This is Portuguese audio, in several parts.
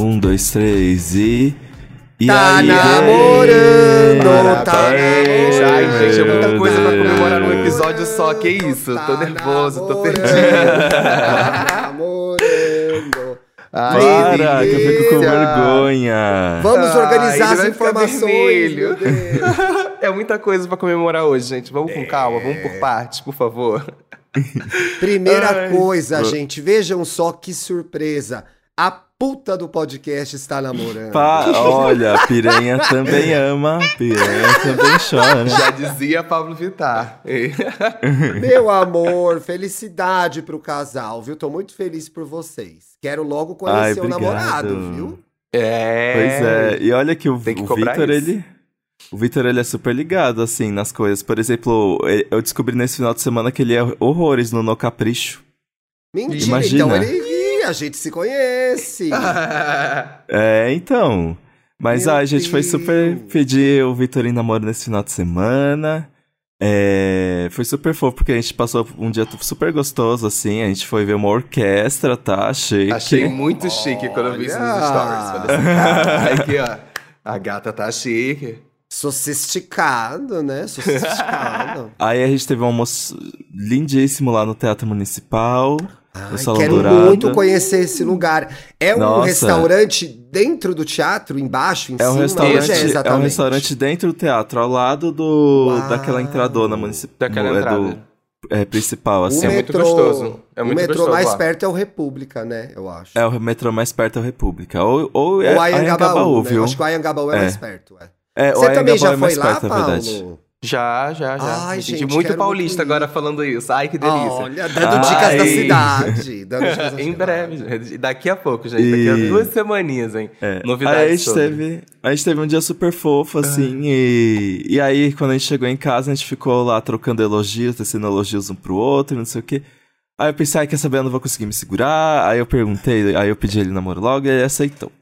Um, dois, três e. E Tá aí, namorando, tá Parabéns. namorando. Ai, gente, é muita coisa pra comemorar num episódio só. Que isso? Tá tô nervoso, tô perdido. Tá namorando. Ai, Para, que eu fico com vergonha. Vamos Ai, organizar ele as informações. vermelho. meu Deus. É muita coisa pra comemorar hoje, gente. Vamos com calma, vamos É. por partes, por favor. Primeira Ai. coisa, gente, vejam só que surpresa. A puta do podcast está namorando. Pa- Olha, piranha também ama, piranha também chora. Já dizia Pablo Vittar. Meu amor, felicidade pro casal, viu? Tô muito feliz por vocês. Quero logo Ai, conhecer o obrigado. namorado, viu? É. Pois é, e olha que o, Tem que o cobrar Victor, isso. ele. O Victor, ele é super ligado, assim, nas coisas. Por exemplo, eu descobri nesse final de semana que ele é horrores no No Capricho. Mentira, Imagina. então ele. A gente se conhece. É, então. Mas Meu a gente foi super pedir o Victor em namoro nesse final de semana. É, foi super fofo, porque a gente passou um dia super gostoso, assim. A gente foi ver uma orquestra, tá? Chique. Achei muito chique quando eu vi isso nos Olha. stories. Falei assim, aqui, ó. A gata tá chique. Sofisticado, né? Sofisticado. Aí a gente teve um almoço lindíssimo lá no Teatro Municipal. Ai, Salão quero Dourado. muito conhecer esse lugar. É um Nossa. restaurante dentro do teatro, embaixo, em É um, cima? restaurante, Onde é, um restaurante dentro do teatro, ao lado do Uau. daquela entradona municipal. Daquela é, entrada. do, é, principal, O assim. É muito gostoso. É muito o metrô gostoso mais lá. perto é o República, né? Eu acho. É o metrô mais perto da República. Ou, ou é Ou Anhangabaú, Ayangabaú, né? viu? Acho que o Ayangabaú é, É. mais perto. É. É, o Você também já é foi lá, perto. Paulo? Já, já, já. Ai, gente, muito paulista muito agora falando isso. Ai, que delícia. Olha, dando dicas da Ai. cidade. Dando dicas da em breve, gente. Daqui a pouco, gente. Daqui a E- duas semaninhas, hein? É. Novidades Aí a gente, sobre. teve, a gente teve um dia super fofo, assim, e, e aí quando a gente chegou em casa, a gente ficou lá trocando elogios, tecendo elogios um pro outro, não sei o quê. Aí eu pensei, ah, quer saber, eu não vou conseguir me segurar. Aí eu perguntei, aí eu pedi ele namoro logo, e ele aceitou.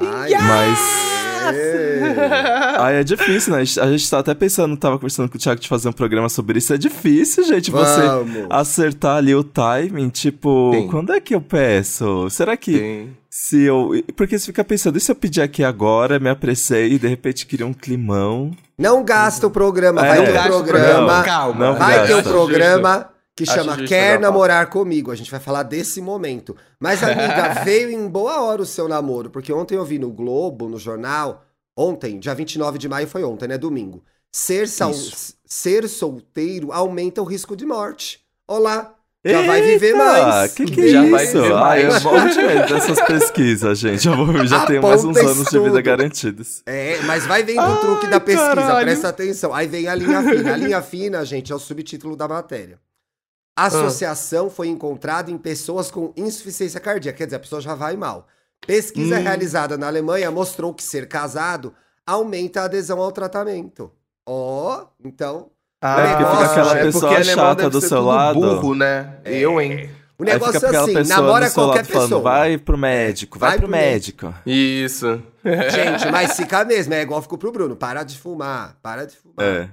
Ai, Mas... é. Aí é difícil, né? A gente, a gente tá até pensando, tava conversando com o Thiago de fazer um programa sobre isso. É difícil, gente, você Vamos. acertar ali o timing. Tipo, Sim. quando é que eu peço? Será que Sim. se eu. Porque você fica pensando, e se eu pedir aqui agora, me apressei e de repente queria um climão? Não gasta o programa. É, vai ter gasta o programa. Calma. Não Vai ter um gasta. programa que Acho chama Quer Namorar Comigo. A gente vai falar desse momento. Mas, amiga, veio em boa hora o seu namoro. Porque ontem eu vi no Globo, no jornal. Ontem, dia 29 de maio foi ontem, né? Domingo. Ser, ser solteiro aumenta o risco de morte. Olá. Já vai viver Eita, mais. Que que Já é vai isso? viver Ah, eu mais. morro de medo dessas pesquisas, gente. Eu vou- já tenho mais uns anos de vida garantidos. É, mas vai vendo o Ai, truque da pesquisa, caralho. presta atenção. Aí vem a linha fina. A linha fina, gente, é o subtítulo da matéria. A associação foi encontrada em pessoas com insuficiência cardíaca, quer dizer, a pessoa já vai mal. Pesquisa Hum. realizada na Alemanha mostrou que ser casado aumenta a adesão ao tratamento. Ó, então, Ah, É porque fica aquela é pessoa alemão chata do seu lado. burro, né? Eu, hein? o negócio é assim, pessoa namora qualquer lado falando, pessoa. vai pro médico, vai, Vai pro pro médico. Isso. Gente, mas fica mesmo, é igual ficou pro Bruno, para de fumar, para de fumar. É.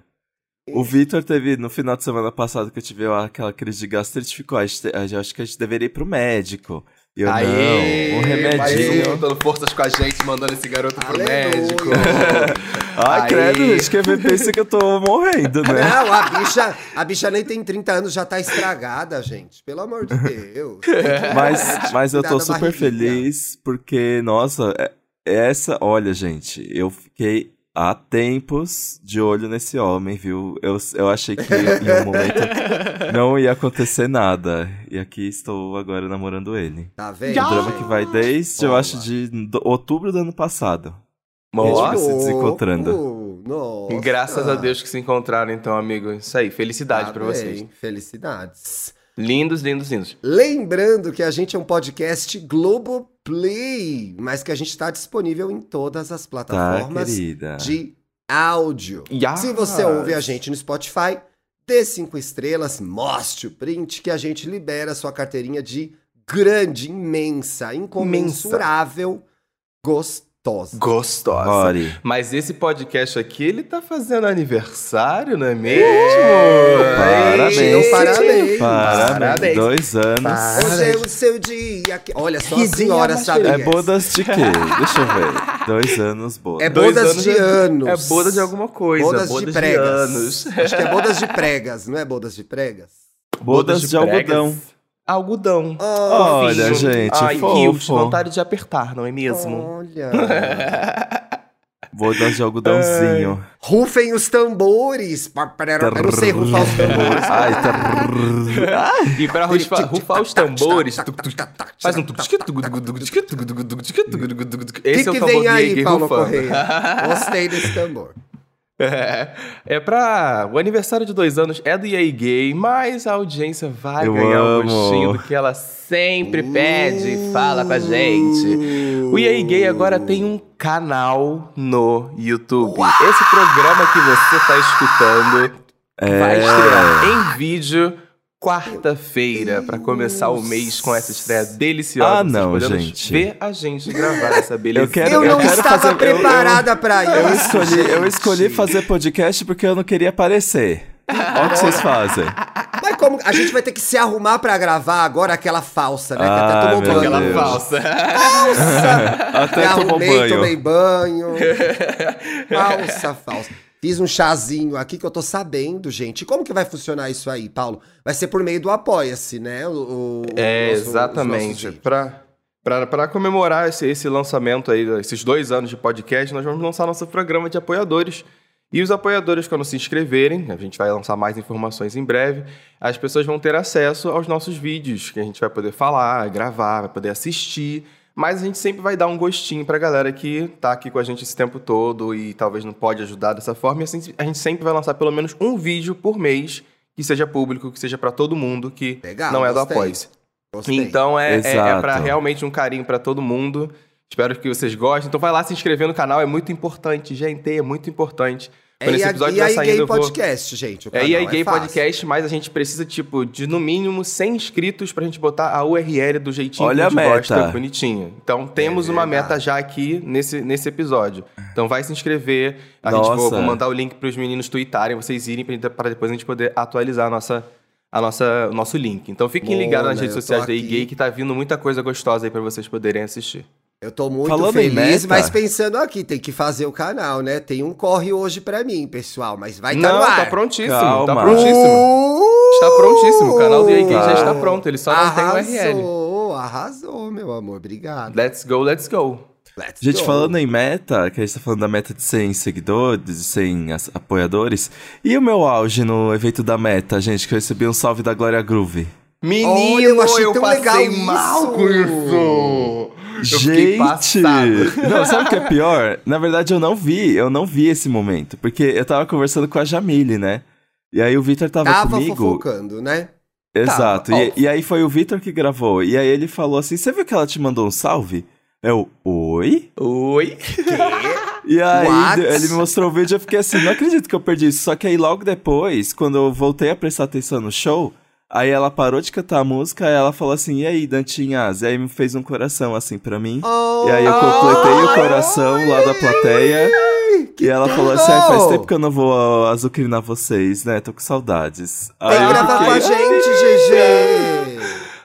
O Vitor teve, no final de semana passado que eu tive aquela crise de gastrite, ficou, a gente, a gente- acho que a gente deveria ir pro médico. E eu, Aê, não, um remedinho. dando forças com a gente, mandando esse garoto pro Aleluia. médico. Ai, Aí. credo, gente, que pensa que eu tô morrendo, né? Não, a bicha, a bicha nem tem 30 anos, já tá estragada, gente. Pelo amor de Deus. Mas, mas eu tô super barriguinha. feliz porque, nossa, é- essa, olha, gente, eu fiquei há tempos de olho nesse homem, viu? Eu, eu achei que em um momento não ia acontecer nada. E aqui estou agora namorando ele. Tá vendo? Um drama que vai desde, eu Boa. acho, de outubro do ano passado. Nossa. se desencontrando. Nossa. Graças a Deus que se encontraram, então, amigo. Isso aí, felicidade Tá pra bem, vocês. Felicidades. Lindos, lindos, lindos. Lembrando que a gente é um podcast Globoplay, mas que a gente está disponível em todas as Tá, plataformas querida? de áudio. Yes. Se você ouve a gente no Spotify, dê cinco estrelas, mostre o print que a gente libera sua carteirinha de grande, imensa, incomensurável gostosura. Gostosa. Gostosa. Rory. Mas esse podcast aqui, ele tá fazendo aniversário, não é mesmo? Parabéns. Ei, parabéns. Parabéns. Parabéns. Dois anos. Parabéns. Hoje é o seu dia. que- Olha, só Que a senhora sabe. É bodas de quê? Deixa eu ver. Dois anos bodas. É bodas anos de é- anos. É boda de alguma coisa. Bodas, bodas de pregas. anos. Acho que é bodas de pregas, não é bodas de pregas? Bodas de pregas. algodão algodão. Oh, Olha, gente, Ai, fofo. Rios, vontade de apertar, não é mesmo? Olha. Vou dar de algodãozinho. É. Rufem os tambores. Eu não sei rufar os tambores. Ai, tá... E pra rufar, rufar os tambores, faz um... Esse que é o tambor que vem aí, Paulo rufa. Correia? Gostei desse tambor. É, é pra. O aniversário de dois anos é do EA Gay, mas a audiência vai Eu ganhar o amo. gostinho do que ela sempre pede e fala com a gente. O EA Gay agora tem um canal no YouTube. Esse programa que você tá escutando vai É. estrear em vídeo quarta-feira pra começar o mês com essa estreia deliciosa. Ah, não, gente. ver a gente gravar essa beleza. Eu quero- Eu não quero estava fazer- eu- eu- preparada pra isso. Eu escolhi, eu escolhi fazer podcast porque eu não queria aparecer. Olha o que vocês fazem. Mas como a gente vai ter que se arrumar pra gravar agora aquela falsa, né? Que até tomou banho. Aquela Deus. falsa. Falsa! Até Me tomou arrumei, banho. tomei banho. Falsa, falsa. Fiz um chazinho aqui que eu tô sabendo, gente. Como que vai funcionar isso aí, Paulo? Vai ser por meio do Apoia-se, né? O, o- É, nosso- os exatamente. pra, pra comemorar esse, esse lançamento aí, esses dois anos de podcast, nós vamos lançar nosso programa de apoiadores. E os apoiadores, quando se inscreverem, a gente vai lançar mais informações em breve, as pessoas vão ter acesso aos nossos vídeos, que a gente vai poder falar, gravar, vai poder assistir. Mas a gente sempre vai dar um gostinho pra galera que tá aqui com a gente esse tempo todo e talvez não pode ajudar dessa forma. E assim, a gente sempre vai lançar pelo menos um vídeo por mês que seja público, que seja pra todo mundo, que Legal, não é do. Gostei. Então é, é, é para realmente um carinho pra todo mundo. Espero que vocês gostem. Então vai lá se inscrever no canal, é muito importante, gente, é muito importante. Quando é esse episódio EA vai saindo, Gay eu vou... Podcast, gente. O É canal, EA Gay fácil. Podcast, mas a gente precisa, tipo, de no mínimo 100 inscritos pra gente botar a URL do jeitinho Olha que a gente a gosta, meta. bonitinho. Então temos É uma meta já aqui nesse, nesse episódio. Então vai se inscrever. A gente vou, Nossa. vou mandar o link pros meninos tweetarem, vocês irem pra, depois a gente poder atualizar a nossa, a nossa, o nosso link. Então fiquem Boa, ligados nas né? redes sociais da EA. Gay que tá vindo muita coisa gostosa aí pra vocês poderem assistir. Eu tô muito Falando feliz, mas pensando aqui, tem que fazer o canal, né? Tem um corre hoje pra mim, pessoal, mas vai estar Não, no ar. tá prontíssimo, tá Calma. prontíssimo. Uh! Está prontíssimo. O canal do EA Gay já está pronto, ele só não tem URL. Arrasou, arrasou, meu amor. Obrigado. Let's go, let's go. Let's Gente, go. falando em meta, que a gente tá falando da meta de 100 seguidores, de 100 as- apoiadores. E o meu auge no evento da meta, gente, que eu recebi um salve da Glória Groove. Menino, Olha, eu achei tão passei legal mal isso. com isso. Gente! Não, sabe o que é pior? Na verdade, eu não vi, eu não vi esse momento. Porque eu tava conversando com a Jamile, né? E aí o Vitor tava, Tava comigo. fofocando, né? Exato. Tava, e, e aí foi o Vitor que gravou. E aí ele falou assim: Você viu que ela te mandou um salve? Eu, oi? Oi? E aí What? ele me mostrou o vídeo e eu fiquei assim, não acredito que eu perdi isso. Só que aí logo depois, quando eu voltei a prestar atenção no show, aí ela parou de cantar a música e ela falou assim, e aí, Dantinhas? E aí me fez um coração assim pra mim. Oh, E aí eu completei o coração lá da plateia. E ela falou assim, "Ai, faz tempo que eu não vou azucrinar vocês, né? Tô com saudades. Vem Aí eu gravar com a fiquei, gente, GG.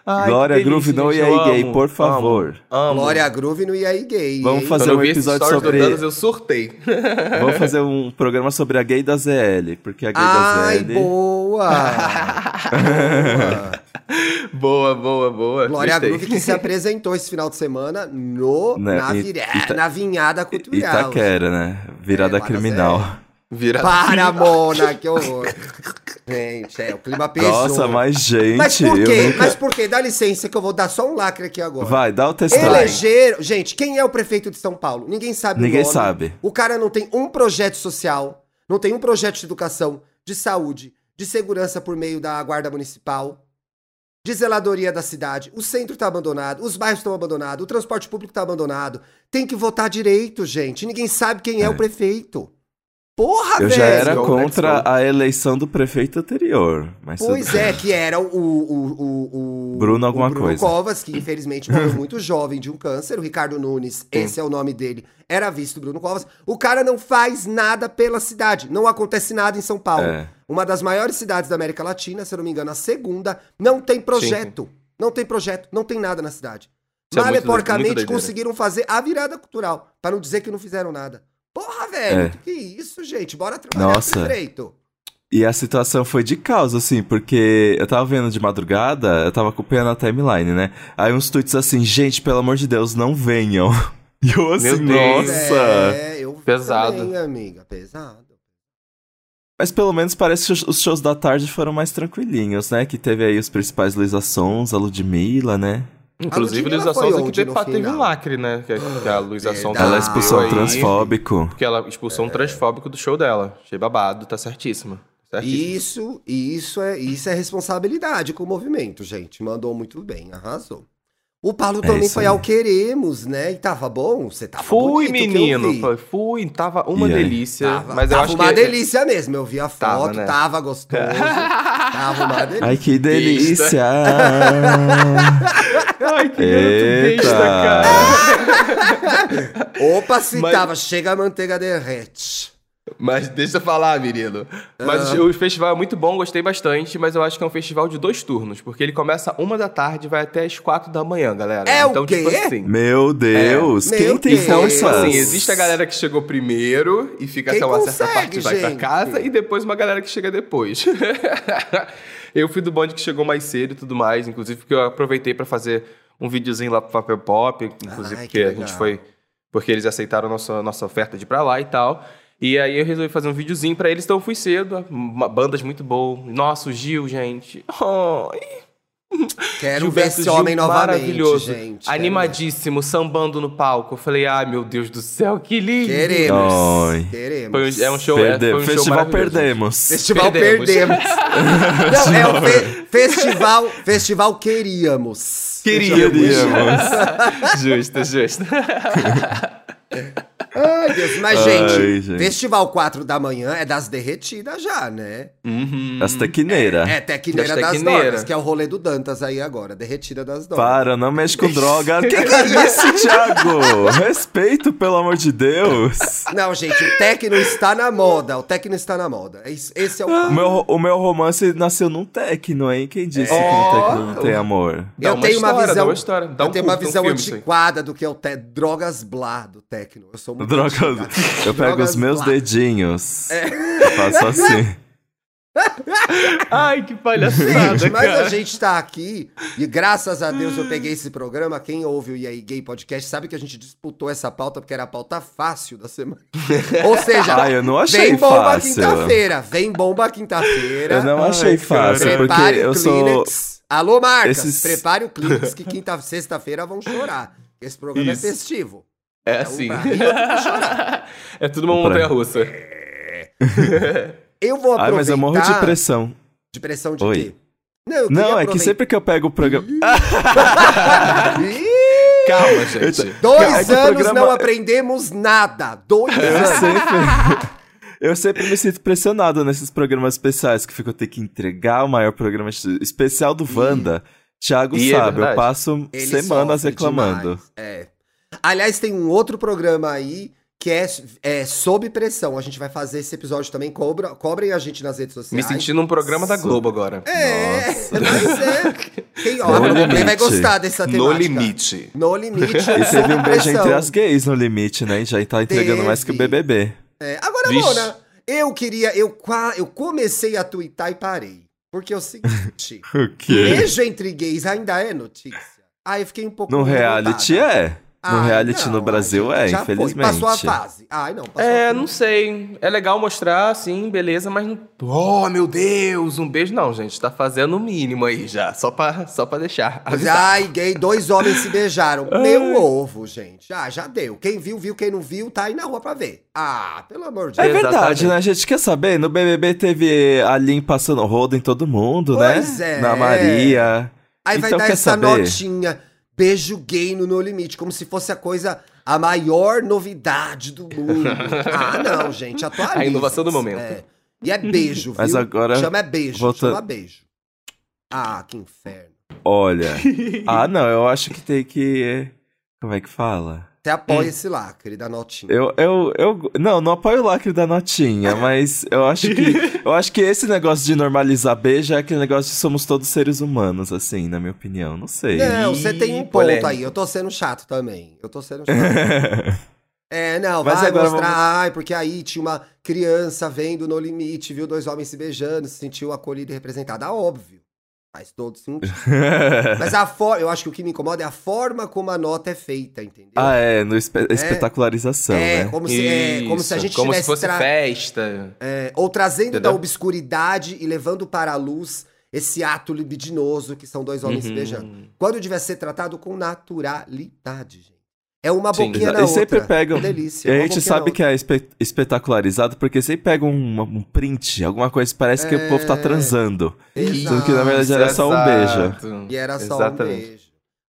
Ai, Glória Groove no eu Gay, por favor. Amo, amo. Glória Groove no EA Gay. Vamos hein? fazer um episódio sobre- Danos, eu surtei. Vamos fazer um programa sobre a gay da ZL, porque a gay Ai, da ZL... boa! boa. boa, boa, boa. Glória Gostei. Groove que se apresentou esse final de semana no, Né, na, vira- Ita- na Vinhada Cultural. Itaquera, né? Virada É, criminal. Vira... Para, Mona, que horror. Gente, é, o clima pesou. Nossa, mas gente, Mas por quê? nunca... Mas por quê? Dá licença que eu vou dar só um lacre aqui agora. Vai, dá o testão. Elegeram. Gente, quem é o prefeito de São Paulo? Ninguém sabe Ninguém o nome. sabe. O cara não tem um projeto social, não tem um projeto de educação, de saúde, de segurança por meio da guarda municipal, de zeladoria da cidade. O centro tá abandonado, os bairros estão abandonados, o transporte público tá abandonado. Tem que votar direito, gente. Ninguém sabe quem é, É. o prefeito. Porra, Eu velho! já era Go, contra a eleição do prefeito anterior. Mas Pois é, que era o, o, o, o Bruno alguma o Bruno coisa. Covas, que infelizmente morreu muito jovem de um câncer. O Ricardo Nunes, esse é o nome dele, era visto Bruno Covas. O cara não faz nada pela cidade. Não acontece nada em São Paulo. É. Uma das maiores cidades da América Latina, se eu não me engano, a segunda. Não tem projeto. Não tem projeto, não tem nada na cidade. Isso é e porcamente conseguiram fazer a virada cultural. Pra não dizer que não fizeram nada. Porra, velho. É. Que isso, gente? Bora trabalhar Nossa. direito. E a situação foi de caos, assim, porque eu tava vendo de madrugada, eu tava acompanhando a timeline, né? Aí uns tweets assim, gente, pelo amor de Deus, não venham. E eu assim, Meu Deus. nossa. É, eu Pesado. também, amiga. Pesado. Mas pelo menos parece que os- os shows da tarde foram mais tranquilinhos, né? Que teve aí os principais Luísa Sons, a Ludmilla, né? Inclusive, foi Sonza que onde teve, um lacre, né? Que, que a Luísa. Sonza Ela Ah, expulsou um aí, transfóbico. Porque ela expulsou um transfóbico do show dela. Achei babado, tá certíssima. certíssima. Isso, isso é, isso é responsabilidade com o movimento, gente. Mandou muito bem, arrasou. O Paulo É também foi aí. ao Queremos, né? E tava bom? Você tava Fui, bonito que eu menino. Fui, tava uma aí? delícia. Tava, mas eu tava acho uma que. delícia mesmo. Eu vi a foto, Tava, tava, né? gostoso. tava uma delícia. Ai, que delícia! Ai, que Eita. garoto besta, cara. Opa, se Mas- tava, chega a manteiga derrete. Mas deixa eu falar, menino. Mas Ah. o festival é muito bom, gostei bastante, mas eu acho que é um festival de dois turnos, porque ele começa uma da tarde e vai até as quatro da manhã, galera. É o então, quê? tipo assim. Meu Deus, É. quem Meu tem Deus. Então, tipo assim, existe a galera que chegou primeiro e fica Quem até uma certa consegue, parte e vai pra casa, e depois uma galera que chega depois. eu fui do bonde que chegou mais cedo e tudo mais, inclusive porque eu aproveitei pra fazer um videozinho lá pro Papel Pop, inclusive Ai, que porque a gente foi. Porque eles aceitaram nossa, nossa oferta de ir pra lá e tal. E aí eu resolvi fazer um videozinho pra eles, então eu fui cedo. Bandas muito boas. Nossa, o Gil, gente. Ai, Quero Gilberto ver esse Gil, homem novamente, maravilhoso, gente. Animadíssimo, sambando no palco. Eu falei, ai meu Deus do céu, que lindo! Queremos. Ai. Queremos. Foi um- é um show, é, Perde- foi um show Festival maravilhoso. perdemos. Festival Perdemos. perdemos. Não, é o fe- festival, festival queríamos. Queríamos. justo, justo. Ai, Deus. Mas, Ai, gente, gente. Festival 4 da manhã é das derretidas já, né? Uhum. As tequineiras. É Tequineira Das das, que é o rolê do Dantas aí agora. Derretida das Dorgas. Para, não mexe com droga. Que que é isso, Thiago? Respeito, pelo amor de Deus. Não, gente, o Tecno está na moda. O Tecno está na moda. É Esse é o meu, o meu romance nasceu num tecno, hein? Quem disse que Ó. no tecno não tem amor? Dá eu uma tenho uma história, visão, dá uma história. Dá eu um tenho uma culto, um visão aí. antiquada do que é o te... drogas blá do Tecno. Eu sou muito Drogas. antiga. Eu pego Drogas os meus blá. dedinhos. Faço assim. Ai, que palhaçada, Gente, mas cara. a gente tá aqui e graças a Deus eu peguei esse programa. Quem ouve o E aí Gay Podcast sabe que a gente disputou essa pauta porque era a pauta fácil da semana. Ou seja, Ah, eu não achei vem bomba quinta-feira. Vem bomba quinta-feira. Eu não Ai, achei cara. fácil, porque Prepare eu o sou. Alô, marcas, Esses- prepare o Kleenex que quinta, sexta-feira vão chorar. Esse programa Isso. é festivo. É um assim. É tudo uma montanha russa. Eu vou aproveitar... Ai, mas eu morro de pressão. De pressão de Oi. quê? Não, eu Não, é que sempre que eu pego o programa. Calma, gente. Dois É anos programa- não aprendemos nada. Dois Eu anos. sempre. Eu sempre me sinto pressionado nesses programas especiais que fico ter que entregar o maior programa especial do Wanda. Thiago Ih, é sabe, eu verdade. passo Ele semanas reclamando. demais, É. Aliás, tem um outro programa aí que é, é Sob Pressão. A gente vai fazer esse episódio também. Cobra, cobrem a gente nas redes Me sociais. sentindo um programa da Globo agora. É, Nossa. mas é. Quem, ó, limite. vai gostar dessa temática. No limite. No limite. E teve um beijo entre as gays no limite, né? Já tá entregando mais que o Teve. BBB. É, agora, Vixe. Mona, eu queria. Eu, qua- eu comecei a twittar e parei. Porque é o seguinte: O quê? beijo entre gays ainda é notícia. Aí eu fiquei um pouco. No reality é. No Ai, reality não, no Brasil é, foi. infelizmente. Passou a fase. Ai, não, passou a É, fase. não sei. É legal mostrar, sim, beleza, mas não. Oh, meu Deus, um beijo. Não, gente, tá fazendo o mínimo aí já. Só pra, só pra deixar. Mas, avisar. ai, gay, dois homens se beijaram. Meu ovo, gente. Ah, já deu. Quem viu, viu. Quem não viu, tá aí na rua pra ver. Ah, pelo amor de É Deus. verdade, Exatamente. né? A gente quer saber. No BBB teve a Lin passando rodo em todo mundo, Pois né? é. Na Maria. Aí vai Então, dar quer essa saber? notinha. Beijo gay no No Limite. Como se fosse a coisa a maior novidade do mundo. Ah, não, gente, atualiza. A inovação do momento. É. E é beijo, viu? Mas agora, Chama é beijo, volta- chama beijo. Ah, que inferno. Olha. ah, não, eu acho que tem que. Como é que fala? Você apoia esse lacre da notinha. Eu, eu, eu. Não, não apoio o lacre da notinha, mas eu acho que. Eu acho que esse negócio de normalizar beijo é aquele negócio de somos todos seres humanos, assim, na minha opinião. Não sei. Não, você tem um ponto aí. Eu tô sendo chato também. Eu tô sendo chato. É, não, Mas vai agora mostrar, vamos- ai, porque aí tinha uma criança vendo no limite, viu dois homens se beijando, se sentiu acolhida e representada. Óbvio. Faz todo sentido. Mas a forma, eu acho que o que me incomoda é a forma como a nota é feita, entendeu? ah, é, no espe- espetacularização, é, né? como se, é, como se a gente como se tivesse fosse tra- festa. é, ou trazendo da Entendeu? obscuridade e levando para a luz esse ato libidinoso que são dois homens se Uhum. beijando. Quando devia ser tratado com naturalidade, gente. É uma Sim, boquinha Exa- na e sempre outra. pegam- Delícia. E a gente sabe que é espe- espetacularizado porque sempre pega um, um print, alguma coisa, parece que o povo tá É. transando. outra. Sendo que na verdade era só um beijo. exato. E era só Exatamente. um beijo.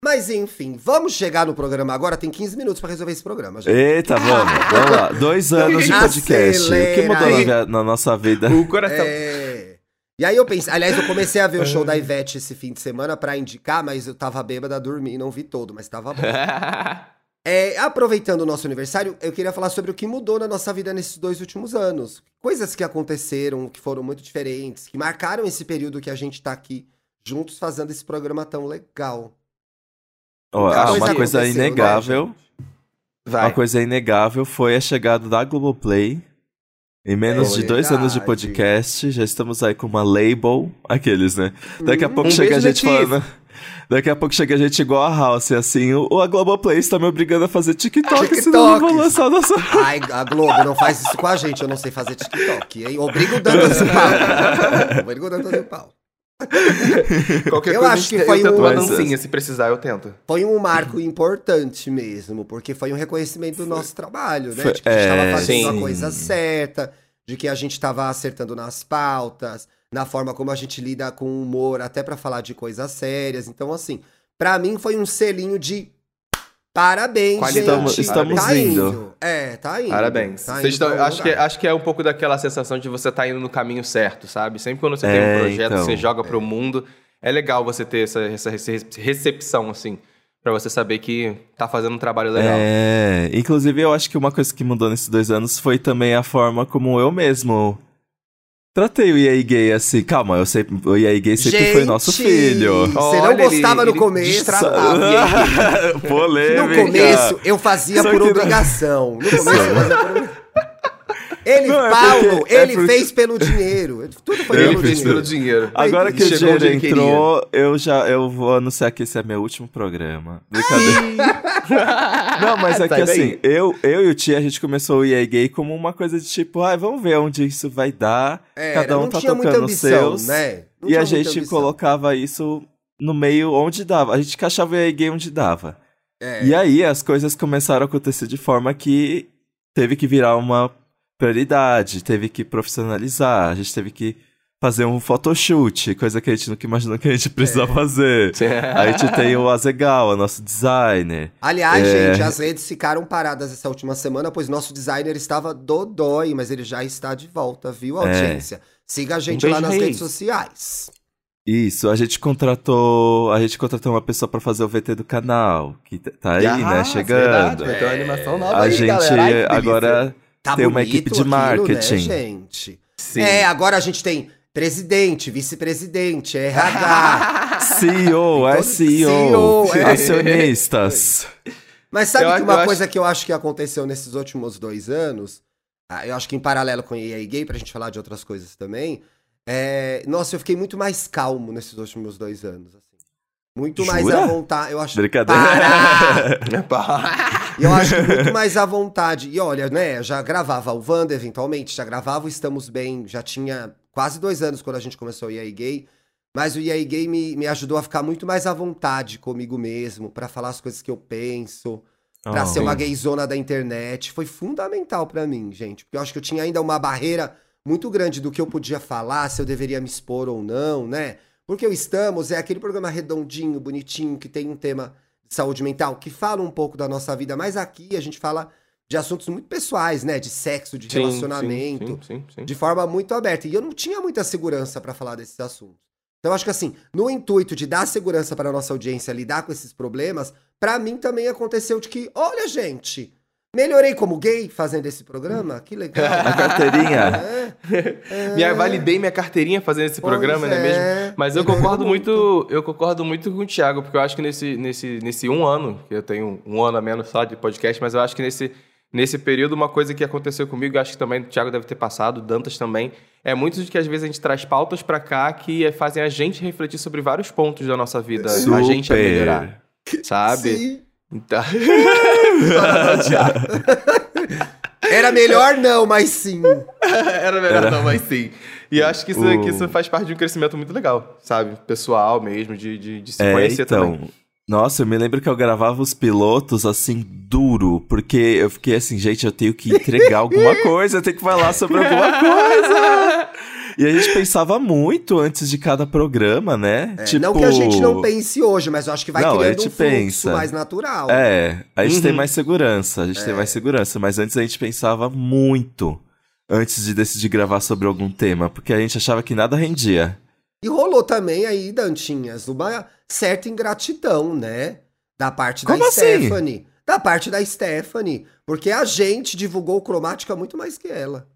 Mas enfim, vamos chegar no programa agora. Tem 15 minutos pra resolver esse programa, gente. Eita, vamos, vamos lá. Dois anos de podcast. O que Acelera mudou na, na nossa vida? O coração. É. E aí eu pensei, aliás, eu comecei a ver o show da Ivete esse fim de semana pra indicar, mas eu tava bêbada, dormi, não vi todo, mas tava bom. É, aproveitando o nosso aniversário, eu queria falar sobre o que mudou na nossa vida nesses dois últimos anos. Coisas que aconteceram, que foram muito diferentes, que marcaram esse período que a gente tá aqui juntos fazendo esse programa tão legal. Muita ah, coisa uma coisa né, inegável. Vai. Uma coisa inegável foi a chegada da Globoplay. Em menos É de dois anos de podcast, já estamos aí com uma label. Aqueles, né? Daqui a pouco Um chega a gente falando. Daqui a pouco chega a gente igual a House, assim. O, a Globoplay está me obrigando a fazer TikTok, senão eu não vou TikToks. lançar nossa. Ai, a Globo, não faz isso com a gente, eu não sei fazer TikTok, hein? Obriga o Dantas e pau. Obriga o Dantas e pau. Qualquer Eu coisa, acho que eu foi tento um- uma dancinha, se precisar, eu tento. Foi um marco importante mesmo, porque foi um reconhecimento do nosso trabalho, né? Foi- De que a gente estava é, fazendo a sim. coisa certa, de que a gente estava acertando nas pautas, na forma como a gente lida com o humor, até pra falar de coisas sérias. Então, assim, pra mim foi um selinho de parabéns, gente. Estamos tá indo. indo. É, tá indo. Parabéns. Tá Vocês indo estão- acho, que, acho que é um pouco daquela sensação de você estar indo no caminho certo, sabe? Sempre quando você tem É, um projeto então. você joga pro mundo, é legal você ter essa, essa rece- recepção, assim, pra você saber que tá fazendo um trabalho legal. É, inclusive eu acho que uma coisa que mudou nesses dois anos foi também a forma como eu mesmo tratei o EA Gay assim. Calma, eu sempre, o EA Gay sempre foi nosso Gente, filho. Você não Olha, gostava ele- no ele começo. Polêmica. No começo, eu fazia Só por que não- obrigação. No começo, eu fazia por obrigação. Ele, Não, é Paulo, porque- é ele porque- fez pelo dinheiro. Tudo foi Ele pelo fez dinheiro. pelo dinheiro. Agora que o dinheiro queria. entrou, eu já eu vou anunciar que esse é meu último programa. Brincadeira. Não, mas é que Sai daí. assim, eu, eu e o Tia, a gente começou o EA Gay como uma coisa de tipo, ai, vamos ver onde isso vai dar. Era, Cada um tá tocando os seus. né? E a gente ambição. colocava isso no meio onde dava. A gente encaixava o EA Gay onde dava. É. E aí as coisas começaram a acontecer de forma que teve que virar uma prioridade, teve que profissionalizar, a gente teve que fazer um photoshoot, coisa que a gente nunca imaginou que a gente precisava É. fazer. A gente tem o Azegal, nosso designer. Aliás, É. gente, as redes ficaram paradas essa última semana, pois nosso designer estava dodói, mas ele já está de volta, viu, É. audiência? Siga a gente Um lá nas Reis. redes sociais. Isso, a gente contratou, a gente contratou uma pessoa pra fazer o VT do canal, que tá aí, Ah, né, verdade, chegando. vai ter uma animação nova A aí, gente. Ai, agora Tá tem uma equipe de aquilo, marketing. Né, gente? Sim. É, agora a gente tem presidente, vice-presidente, RH. CEO, SEO, CEO, é. acionistas. Mas sabe Eu que uma eu acho- coisa que eu acho que aconteceu nesses últimos dois anos, ah, eu acho que em paralelo com o EA Gay, pra gente falar de outras coisas também, é, nossa, eu fiquei muito mais calmo nesses últimos dois anos. assim. Muito mais Jura? à vontade. Eu acho. Brincadeira. Para! Eu acho muito mais à vontade. E olha, né, eu já gravava o Wanda eventualmente, já gravava o Estamos Bem, já tinha quase dois anos quando a gente começou o EA Gay. Mas o EA Gay me, me ajudou a ficar muito mais à vontade comigo mesmo, pra falar as coisas que eu penso, pra Oh. ser uma gayzona da internet. Foi fundamental pra mim, gente. Porque eu acho que eu tinha ainda uma barreira muito grande do que eu podia falar, se eu deveria me expor ou não, né? Porque o Estamos é aquele programa redondinho, bonitinho, que tem um tema saúde mental, que falam um pouco da nossa vida, mas aqui a gente fala de assuntos muito pessoais, né? De sexo, de Sim, relacionamento, sim, sim, de forma muito aberta. E eu não tinha muita segurança pra falar desses assuntos. Então, acho que assim, no intuito de dar segurança para nossa audiência lidar com esses problemas, pra mim também aconteceu de que, olha, gente, melhorei como gay fazendo esse programa, que legal. A carteirinha. É, Me validei minha carteirinha fazendo esse programa, pois não é mesmo? é, Mas eu concordo muito, eu concordo muito com o Thiago, porque eu acho que nesse, nesse, nesse um ano, que eu tenho um ano a menos só de podcast, mas eu acho que nesse, nesse período, uma coisa que aconteceu comigo, eu acho que também o Thiago deve ter passado, o Dantas também, é muito de que às vezes a gente traz pautas pra cá que é- fazem a gente refletir sobre vários pontos da nossa vida, a gente a Super. melhorar, sabe? Sim. Então... Era melhor não, mas sim. Era melhor Era. não, mas sim. E eu acho que isso, O- que isso faz parte de um crescimento muito legal, sabe? Pessoal mesmo, de, de, de se É, conhecer então. também. Nossa, eu me lembro que eu gravava os pilotos assim, duro, porque eu fiquei assim, gente, eu tenho que entregar alguma coisa, eu tenho que falar sobre alguma coisa. E a gente pensava muito antes de cada programa, né? É, Não que a gente não pense hoje, mas eu acho que vai Não, criando um fluxo pensa. mais natural. É, a gente tem Uhum. mais segurança, a gente tem mais segurança, mas antes a gente pensava muito antes de decidir gravar sobre algum tema, porque a gente achava que nada rendia. E rolou também aí, Dantinhas, uma certa ingratidão, né? Da parte da Como assim? Stephanie. Da parte da Stephanie. Porque a gente divulgou o Cromática muito mais que ela.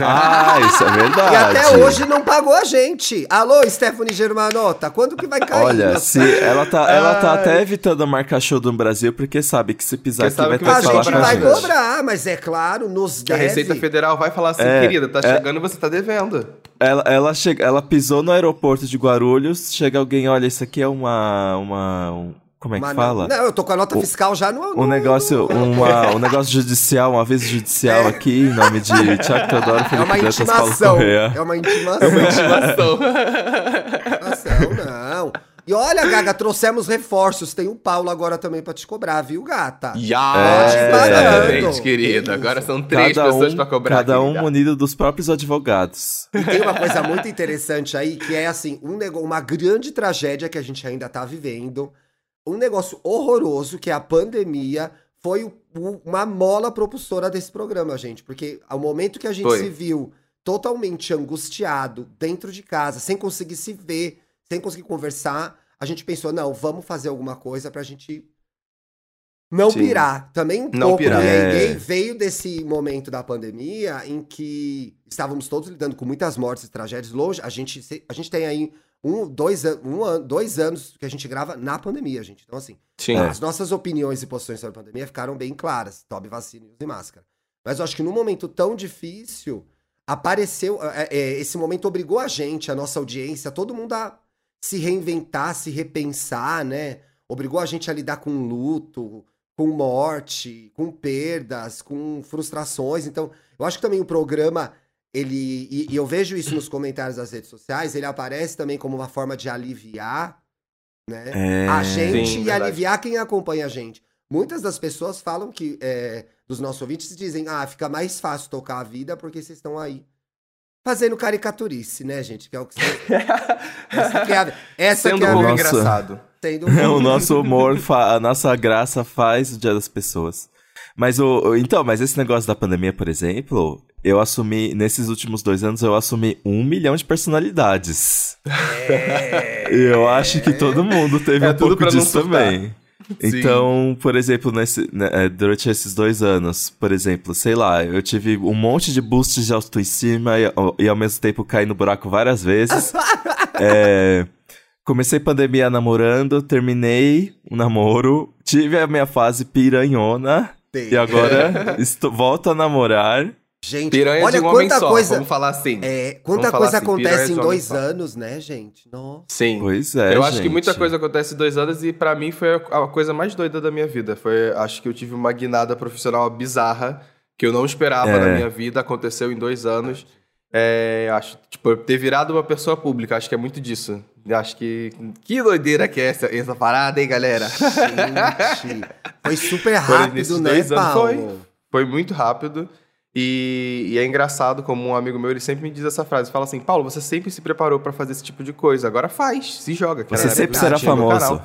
Ah, isso é verdade. E até hoje não pagou a gente. Alô, Stephanie Germanota, quando que vai cair? Olha, se ela tá, ela tá até evitando a marcar show do Brasil porque sabe que se pisar aqui vai ter a que vai falar gente com a vai gente. cobrar, mas é claro, nos A deve. Receita Federal vai falar assim, É, querida, tá é. chegando e você tá devendo. Ela, ela, chega, ela pisou no aeroporto de Guarulhos, chega alguém, olha, isso aqui é uma. uma um- como é que Mas fala? Não, eu tô com a nota O- fiscal já no. Um negócio, uma, um negócio judicial, um aviso judicial aqui, em nome de Tiago Teodoro, É Felipe uma Dantas, Paulo intimação. Correa. É uma intimação. Intimação, não. E olha, Gaga, trouxemos reforços. Tem o Paulo agora também pra te cobrar, viu, gata? Já! É, Exatamente, querido. Agora são três Cada pessoas um, pra cobrar. cada um munido dos próprios advogados. E tem uma coisa muito interessante aí, que é assim, um nego... uma grande tragédia que a gente ainda tá vivendo. Um negócio horroroso, que é a pandemia, foi o- o- uma mola propulsora desse programa, gente. Porque ao momento que a gente Foi. se viu totalmente angustiado, dentro de casa, sem conseguir se ver, sem conseguir conversar, a gente pensou, não, vamos fazer alguma coisa pra gente não Sim. pirar. Também um Não pouco pirar. do É. gay veio desse momento da pandemia em que estávamos todos lidando com muitas mortes e tragédias longe. A gente, a gente tem aí um, dois, um dois anos que a gente grava na pandemia, gente. Então, assim, Sim. as nossas opiniões e posições sobre a pandemia ficaram bem claras. Tome vacina e máscara. Mas eu acho que num momento tão difícil, apareceu. é, é, esse momento obrigou a gente, a nossa audiência, todo mundo a se reinventar, se repensar, né? Obrigou a gente a lidar com luto, com morte, com perdas, com frustrações. Então, eu acho que também o programa. Ele, e, e eu vejo isso nos comentários das redes sociais, ele aparece também como uma forma de aliviar né? É, a gente Sim, e verdade. aliviar quem acompanha a gente. Muitas das pessoas falam que, é, dos nossos ouvintes, dizem, ah, fica mais fácil tocar a vida porque vocês estão aí fazendo caricaturice, né, gente? Que é o que vocês... Essa que é a, essa Sendo que é um a engraçado. Sendo o nosso humor, a nossa graça faz o dia das pessoas. Mas o, então, mas esse negócio da pandemia, por exemplo, eu assumi, nesses últimos dois anos, eu assumi um milhão de personalidades. É, E eu acho que todo mundo teve É um tudo pouco disso também. Sim. Então, por exemplo, nesse, né, é, durante esses dois anos, por exemplo, sei lá, eu tive um monte de boosts de autoestima e, e ao mesmo tempo caí no buraco várias vezes. É, comecei pandemia namorando, terminei o namoro, tive a minha fase piranhona tem. e agora estou, volto a namorar. Gente, Piranha olha de um homem quanta só, coisa... vamos falar assim. É, quanta coisa assim, acontece em dois só. anos, né, gente? Nossa. Sim. Pois é, eu acho que gente. muita coisa acontece em dois anos e pra mim foi a a coisa mais doida da minha vida. Foi, acho que eu tive uma guinada profissional bizarra que eu não esperava É. na minha vida, aconteceu em dois anos. É, acho, tipo, ter virado uma pessoa pública, acho que é muito disso. Acho que. Que doideira que é essa, essa parada, hein, galera? Gente, foi super rápido, né, dois anos, Paulo? foi. Foi muito rápido. E, e é engraçado como um amigo meu, ele sempre me diz essa frase. Fala assim, Paulo, você sempre se preparou pra fazer esse tipo de coisa. Agora faz, se joga. Você sempre será famoso.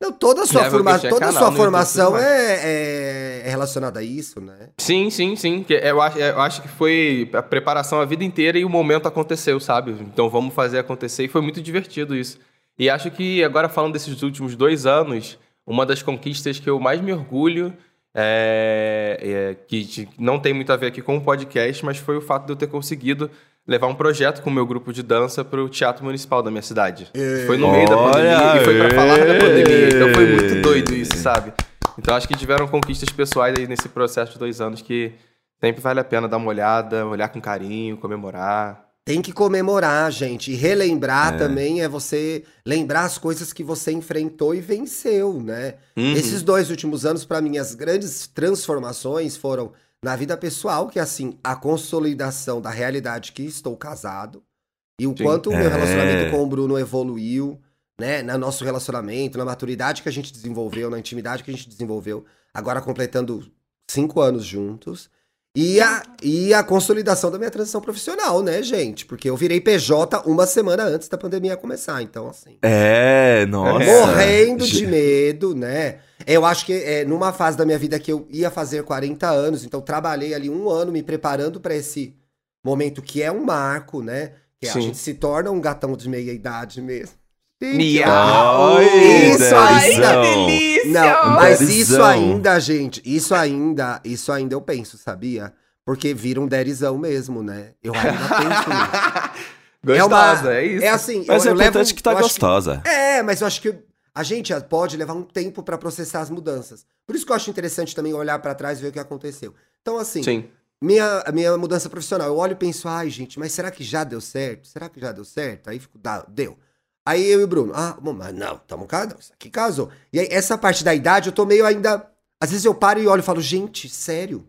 Não, toda a sua, forma... toda a sua no YouTube, formação é, é- é relacionada a isso, né? Sim, sim, sim. Que Eu acho, eu acho que foi a preparação a vida inteira e o momento aconteceu, sabe? Então vamos fazer acontecer e foi muito divertido isso. E acho que agora falando desses últimos dois anos, uma das conquistas que eu mais me orgulho é, é, que não tem muito a ver aqui com o podcast, mas foi o fato de eu ter conseguido levar um projeto com o meu grupo de dança para o Teatro Municipal da minha cidade. Foi no meio da Olha, pandemia e foi para falar da pandemia. Então foi muito doido isso, sabe? Então acho que tiveram conquistas pessoais aí nesse processo de dois anos que sempre vale a pena dar uma olhada, olhar com carinho, comemorar. Tem que comemorar, gente. E relembrar É. também é você lembrar as coisas que você enfrentou e venceu, né? Uhum. Esses dois últimos anos, pra mim, as grandes transformações foram na vida pessoal, que é assim, a consolidação da realidade que estou casado e o Sim. quanto o meu É. relacionamento com o Bruno evoluiu, né? No nosso relacionamento, na maturidade que a gente desenvolveu, na intimidade que a gente desenvolveu, agora completando cinco anos juntos. E a, e a consolidação da minha transição profissional, né, gente? Porque eu virei PJ uma semana antes da pandemia começar, então assim. É, nossa. Morrendo de medo, né? Eu acho que é numa fase da minha vida que eu ia fazer 40 anos, então trabalhei ali um ano me preparando pra esse momento que é um marco, né? Que a Sim. gente se torna um gatão de meia idade mesmo. Miau! Isso ainda. Derizão. Não, mas Derizão. isso ainda, gente, isso ainda, isso ainda eu penso, sabia? Porque vira um derizão mesmo, né? Eu ainda penso nisso. Gostosa, é, é, isso. É assim, Mas eu, é eu levo, importante que tá gostosa. é, mas eu acho que a gente pode levar um tempo pra processar as mudanças. Por isso que eu acho interessante também olhar pra trás e ver o que aconteceu. Então, assim, Sim. minha, a minha mudança profissional, eu olho e penso, ai, gente, mas será que já deu certo? Será que já deu certo? Aí fico, dá, deu. Aí eu e o Bruno, ah, bom, mas não, tamo casando, isso aqui casou. E aí, essa parte da idade, eu tô meio ainda. Às vezes eu paro e olho e falo, gente, sério?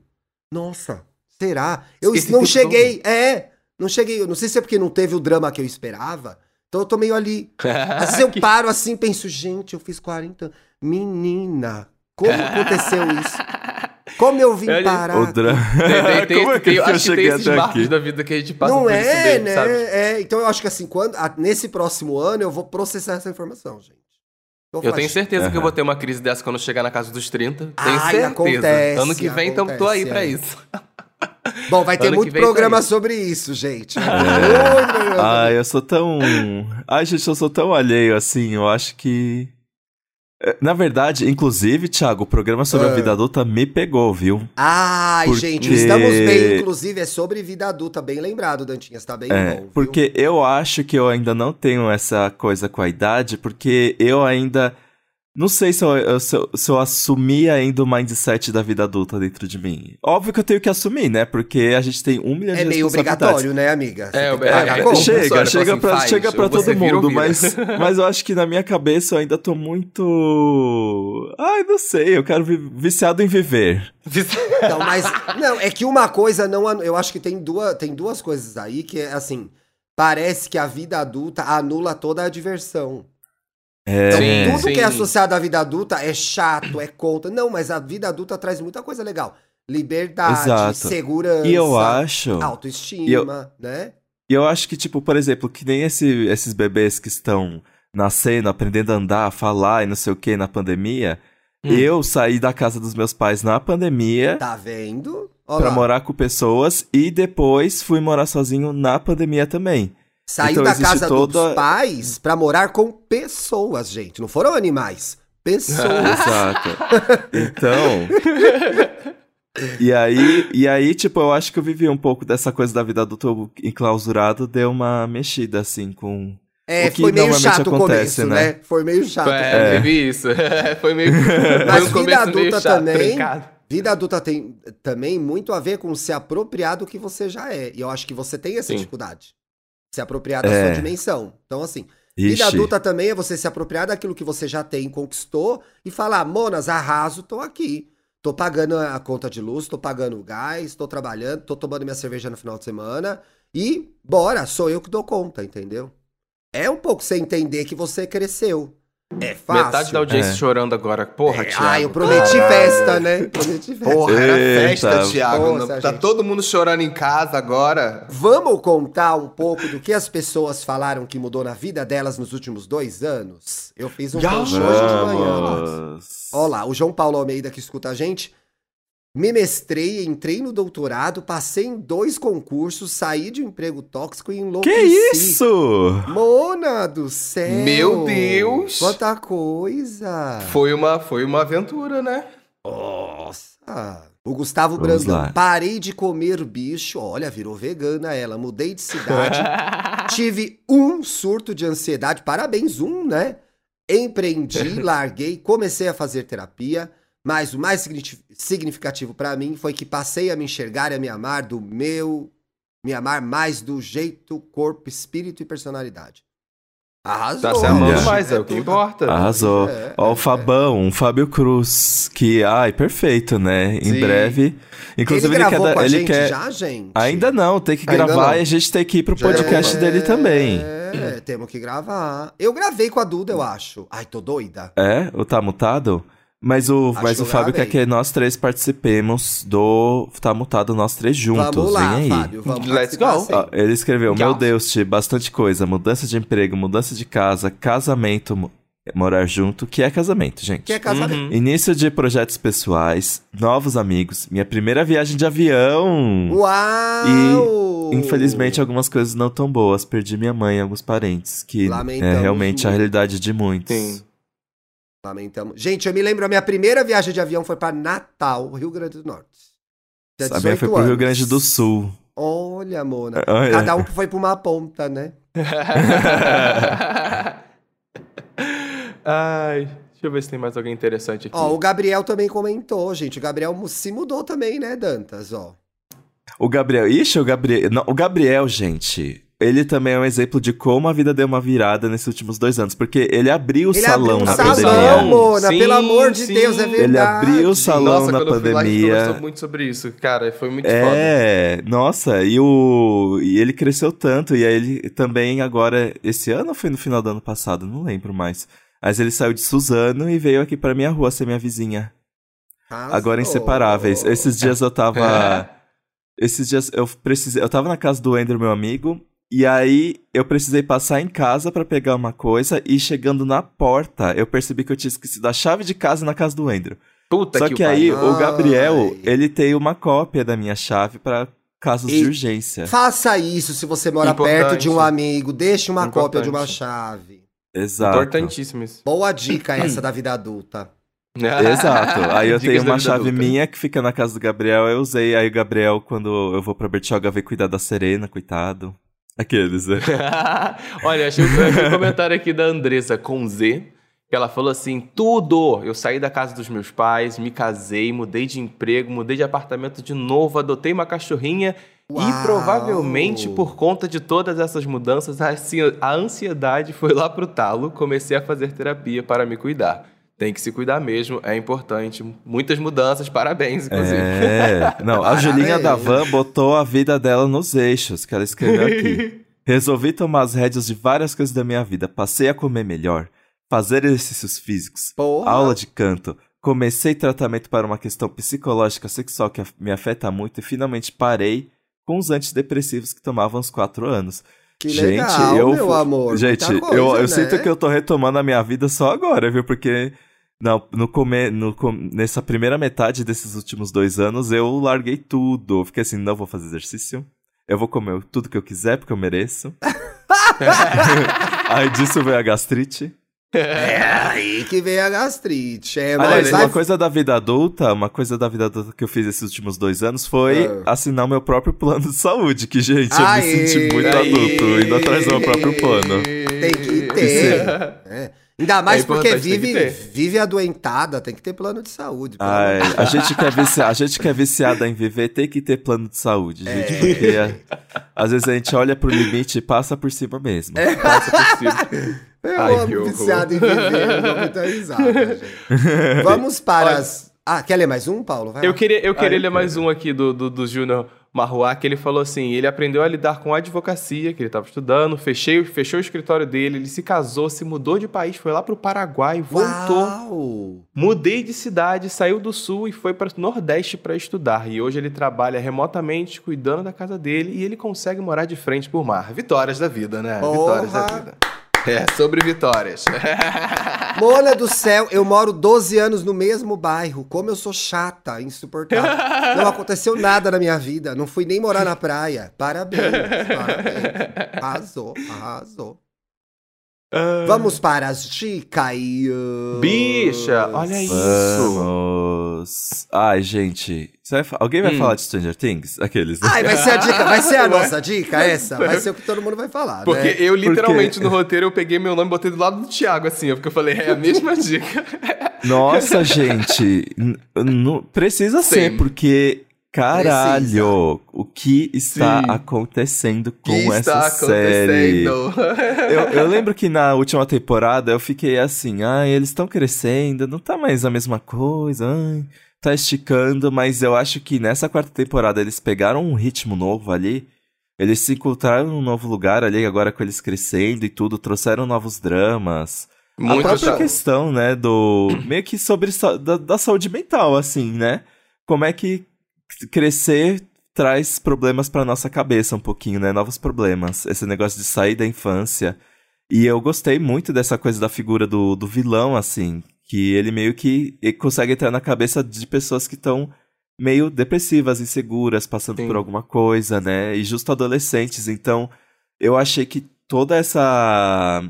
Nossa, será? Eu Esse não cheguei, é, não cheguei. Eu não sei se é porque não teve o drama que eu esperava. Então eu tô meio ali. Às vezes eu paro assim e penso, gente, eu fiz 40 anos. Menina, como aconteceu isso? Como eu vim Olha, parar? O drama. Tem, tem, tem, Como é que tem- eu acho que tem cheguei esses marcos aqui? da vida que a gente passa Não por isso é, bem, né? sabe? É, então eu acho que assim, quando, a- nesse próximo ano eu vou processar essa informação, gente. vou Eu falar, tenho certeza que eu vou ter uma crise dessa quando eu chegar na casa dos 30. Tenho Ai, certeza. acontece, ano que vem, então tô aí acontece, pra é. isso. Bom, vai ter ano muito programa tá sobre isso, gente. É. Ai, eu sou tão. Ai, gente, eu sou tão alheio assim. Eu acho que. Na verdade, inclusive, Thiago, o programa sobre Ah. a vida adulta me pegou, viu? Ai, Porque- gente, estamos bem. Inclusive, é sobre vida adulta. Bem lembrado, Dantinhas. Tá bem É, bom. porque eu acho que eu ainda não tenho essa coisa com a idade, porque eu ainda. Não sei se eu, se eu, se eu assumi ainda o mindset da vida adulta dentro de mim. Óbvio que eu tenho que assumir, né? Porque a gente tem um milhão É de meio obrigatório, né, amiga? Você É, é, é, conta. chega. Chega, Olha, chega fala pra, assim, chega pra todo mundo, vira. mas, mas eu acho que na minha cabeça eu ainda tô muito. Ai, não sei, eu quero vi viciado em viver. Então, mas. Não, é que uma coisa não. Eu acho que tem duas, tem duas coisas aí que é assim. Parece que a vida adulta anula toda a diversão. É, Então, Sim, tudo sim. que é associado à vida adulta é chato, é contra. Não, mas a vida adulta traz muita coisa legal. Liberdade, Exato. segurança, e eu acho. autoestima, E eu- né? E eu acho que, tipo, por exemplo, que nem esse- esses bebês que estão nascendo, aprendendo a andar, a falar e não sei o que na pandemia. Hum. Eu saí da casa dos meus pais na pandemia Tá vendo? Olha pra morar com pessoas e depois fui morar sozinho na pandemia também. Saiu então da casa toda- dos pais pra morar com pessoas, gente. Não foram animais. Pessoas. Exato. Então. E aí, e aí, tipo, eu acho que eu vivi um pouco dessa coisa da vida adulta eu, enclausurado, deu uma mexida, assim, com. É, O que foi meio chato o acontece, começo, né? né? Foi meio chato. É, teve isso. Foi meio. Mas foi um vida adulta chato, também- trincado. Vida adulta tem também muito a ver com se apropriar do que você já é. E eu acho que você tem essa Sim. dificuldade. Se apropriar da É. sua dimensão. Então, assim, vida Ixi, adulta também é você se apropriar daquilo que você já tem, conquistou, e falar, monas, arraso, tô aqui. Tô pagando a conta de luz, tô pagando o gás, tô trabalhando, tô tomando minha cerveja no final de semana. E bora, sou eu que dou conta, entendeu? É um pouco você entender que você cresceu. É fácil. Metade da audiência É. chorando agora. Porra, É, Thiago. ah, eu prometi festa, né? Prometi festa. Porra, era Eita. festa, Thiago. Nossa, tá gente. todo mundo chorando em casa agora. Vamos contar um pouco do que as pessoas falaram que mudou na vida delas nos últimos dois anos? Eu fiz um Já. post hoje de manhã. Ó lá, o João Paulo Almeida que escuta a gente. Me mestrei, entrei no doutorado, passei em dois concursos, saí de um emprego tóxico e Que enlouqueci. isso? Mona do céu! Meu Deus! Quanta coisa! Foi uma, foi uma aventura, né? Nossa! O Gustavo Vamos Brandão, lá. parei de comer bicho. Olha, virou vegana ela. Mudei de cidade. tive um surto de ansiedade. Parabéns, um, né? Empreendi, larguei, comecei a fazer terapia. Mas o mais signifi- significativo pra mim foi que passei a me enxergar e a me amar do meu. Me amar mais do jeito, corpo, espírito e personalidade. Arrasou. Tá se amando Olha. mais, é o que tudo. importa. Arrasou. É, Ó, é, o Fabão, um Fábio Cruz, que, ai, perfeito, né? Em Sim. breve. Inclusive, ele ele, gravou quer. com dar- a ele gente quer. já, gente? Ainda não, tem que Ainda gravar não. e a gente tem que ir pro Já podcast É, dele também. É, temos que gravar. Eu gravei com a Duda, eu acho. Ai, tô doida. É? O Tá Mutado? Mas o, Acho mas que o Fábio quer que nós três participemos do Tá Mutado, nós três juntos. Vamos lá, Vem aí. Fábio. Vamos Let's go. sim. Ó, ele escreveu: Meu. Deus, Ti, bastante coisa. Mudança de emprego, mudança de casa, casamento, mo- morar junto, que é casamento, gente. Que é casamento. Uhum. Início de projetos pessoais, novos amigos, minha primeira viagem de avião. Uau! Infelizmente, algumas coisas não tão boas. Perdi minha mãe e alguns parentes, que é Lamentamos realmente a muito. realidade de muitos. Sim. Lamentamos. Gente, eu me lembro, a minha primeira viagem de avião foi pra Natal, Rio Grande do Norte. Tinha A minha 18 foi pro Rio. Grande do Sul. Olha, Mona. Olha. Cada um foi pra uma ponta, né? Ai, deixa eu ver se tem mais alguém interessante aqui. Ó, o Gabriel também comentou, gente. O Gabriel se mudou também, né, Dantas? Ó. O Gabriel. Ixi, o Gabriel. Não, o Gabriel, gente. Ele também é um exemplo de como a vida deu uma virada nesses últimos dois anos. Porque ele abriu o Ele salão abriu um na salão, pandemia. Mona. Sim, pelo amor de sim. Deus, é verdade. Ele abriu o salão Nossa, na quando eu fui lá, a gente pandemia. conversou muito sobre isso, cara. Foi muito foda. É, nossa, e o. E ele cresceu tanto, e aí ele também agora, esse ano ou foi no final do ano passado? Não lembro mais. Mas ele saiu de Suzano e veio aqui pra minha rua ser minha vizinha. Arrasou. Agora inseparáveis. Esses dias eu tava. Esses dias eu precisei. Eu tava na casa do Andrew, meu amigo. E aí eu precisei passar em casa pra pegar uma coisa. E chegando na porta, eu percebi que eu tinha esquecido a chave de casa na casa do Andrew. Puta Só que, que, o aí pariu. o Gabriel, Ai. ele tem uma cópia da minha chave pra casos E- de urgência. Faça isso se você mora Importante. perto de um amigo. Deixe uma Importante. cópia de uma chave. Exato. Importantíssimo isso. Boa dica essa da vida adulta. Exato. Aí eu Dicas tenho uma chave adulta. minha que fica na casa do Gabriel, eu usei. Aí o Gabriel, quando eu vou pra Bertioga, veio cuidar da Serena, coitado. Aqueles, né? Olha, achei um comentário aqui da Andressa com Z. Que ela falou assim: tudo! Eu saí da casa dos meus pais, me casei, mudei de emprego, mudei de apartamento de novo, adotei uma cachorrinha Uau! e provavelmente por conta de todas essas mudanças, a ansi- a ansiedade foi lá pro talo. Comecei a fazer terapia para me cuidar. Tem que se cuidar mesmo, é importante. Muitas mudanças, parabéns, inclusive. É. Não, a. Julinha da Van botou a vida dela nos eixos, que ela escreveu aqui. Resolvi tomar as rédeas de várias coisas da minha vida. Passei a comer melhor, fazer exercícios físicos, Porra. aula de canto. Comecei tratamento para uma questão psicológica sexual que me afeta muito e finalmente parei com os antidepressivos que tomava há uns quatro anos. Que legal, meu amor. Gente, coisa, eu, eu né? sinto que eu tô retomando a minha vida só agora, viu? Porque não, no come, no, nessa primeira metade desses últimos dois anos, eu larguei tudo. Eu Fiquei assim, não vou fazer exercício. Eu vou comer tudo que eu quiser, porque eu mereço. Aí disso veio a gastrite. É aí que vem a gastrite. É, Aliás, mas uma coisa da vida adulta, uma coisa da vida adulta que eu fiz esses últimos dois anos foi Ah. assinar o meu próprio plano de saúde. Que, gente, eu Aê! me senti muito Aí. adulto, indo atrás do meu próprio plano. Tem que ter. É. Ainda mais É porque vive, vive adoentada, tem que ter plano de saúde. Ai, a gente que é vici- a gente que é viciada em viver tem que ter plano de saúde, É. gente, porque é, às vezes a gente olha pro limite e passa por cima mesmo. Passa por cima. Eu Ai, amo viciado em viver, eu dou muita risada, gente. Vamos para Olha- as... Ah, quer ler mais um, Paulo? Vai Eu lá. queria, eu queria Ai, ler mais um aqui do, do, do Júnior. Marruá, que ele falou assim: ele aprendeu a lidar com a advocacia, que ele estava estudando, fechei, fechou o escritório dele, ele se casou, se mudou de país, foi lá para o Paraguai, voltou. Uau! Mudei de cidade, saiu do sul e foi para o Nordeste para estudar. E hoje ele trabalha remotamente, cuidando da casa dele, e ele consegue morar de frente pro mar. Vitórias da vida, né? Vitórias da Porra! vida. É, sobre vitórias. Mona do céu, eu moro 12 anos no mesmo bairro. Como eu sou chata, insuportável. Não aconteceu nada na minha vida. Não fui nem morar na praia. Parabéns, parabéns. Arrasou, arrasou. Vamos para as dicas. Bicha, olha isso. Vamos. Ai, gente. vai fa- Alguém vai Hum. falar de Stranger Things? Aqueles. né? Ai, vai ser a dica, vai ser a nossa dica essa? Vai ser o que todo mundo vai falar, Porque né? eu, literalmente, no roteiro, eu peguei meu nome e botei do lado do Thiago, assim, porque eu falei, é a mesma dica. Nossa, gente. n- precisa ser, Sim. porque. Caralho, o que está Sim. acontecendo com que essa está série? acontecendo? Eu, eu lembro que na última temporada eu fiquei assim, ai, eles estão crescendo, não tá mais a mesma coisa, ai, tá esticando, mas eu acho que nessa quarta temporada eles pegaram um ritmo novo ali, eles se encontraram num novo lugar ali, agora com eles crescendo e tudo, trouxeram novos dramas. a Muito própria chato. questão, né, do. meio que sobre da, da saúde mental, assim, né? Como é que crescer traz problemas pra nossa cabeça um pouquinho, né? Novos problemas. Esse negócio de sair da infância. E eu gostei muito dessa coisa da figura do, do vilão, assim. Que ele meio que ele consegue entrar na cabeça de pessoas que estão meio depressivas, inseguras, passando Sim. por alguma coisa, né? E justo adolescentes. Então, eu achei que toda essa.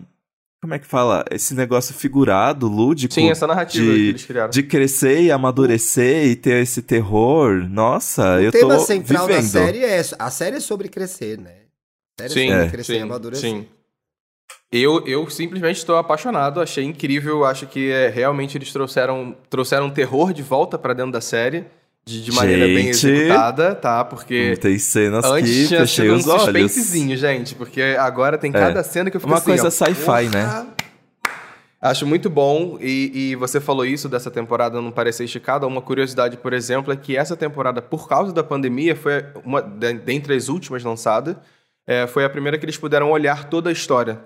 Como é que fala? Esse negócio figurado, lúdico. Sim, essa narrativa de- que eles criaram. De crescer e amadurecer e ter esse terror. Nossa, eu O tema tô central vivendo. da série é. A série é sobre crescer, né? A série Sim, é sobre É. crescer e sim, amadurecer. sim. Eu, eu simplesmente estou apaixonado, achei incrível, acho que é, realmente eles trouxeram, trouxeram terror de volta pra dentro da série, de, de maneira bem Gente. executada, tá? Porque Tem cenas antes que tinha fechei sido um os olhos. gente, porque agora tem cada cena que eu fico Uma assim, coisa sci-fi, né? Acho muito bom, e, e você falou isso dessa temporada não parecer esticada. Uma curiosidade, por exemplo, é que essa temporada, por causa da pandemia, foi uma de- dentre as últimas lançadas, é, foi a primeira que eles puderam olhar toda a história,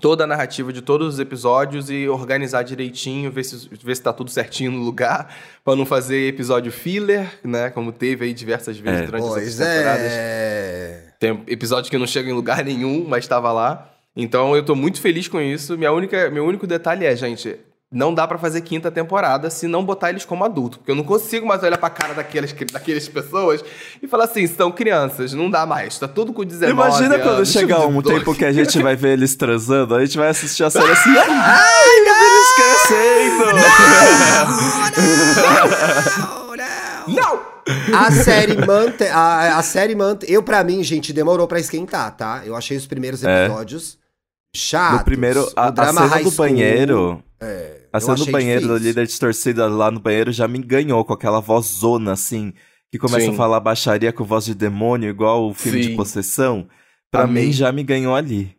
toda a narrativa de todos os episódios e organizar direitinho, ver se, ver se tá tudo certinho no lugar, pra não fazer episódio filler, né? Como teve aí diversas vezes É. durante Pois essas temporadas. é. Tem episódio que não chega em lugar nenhum, mas estava lá. Então eu tô muito feliz com isso. Minha única, meu único detalhe é, gente, não dá pra fazer quinta temporada se não botar eles como adulto. Porque eu não consigo mais olhar pra cara daquelas, daquelas pessoas e falar assim, são crianças, não dá mais. Tá tudo com 19 Imagina quando anos, chegar um 18. tempo que a gente vai ver eles transando, a gente vai assistir a série assim, ai, meu eles crescendo! Não! A série mantém. A, a série mantém. Eu, pra mim, gente, demorou pra esquentar, tá? Eu achei os primeiros É. episódios chatos. No primeiro, O a, a drama cena do school, banheiro, É, a eu cena do banheiro, do difícil. líder de torcida lá no banheiro já me ganhou com aquela vozona, assim, que começa Sim. a falar baixaria com voz de demônio, igual o filme Sim. de possessão. Pra Amei. mim, já me ganhou ali.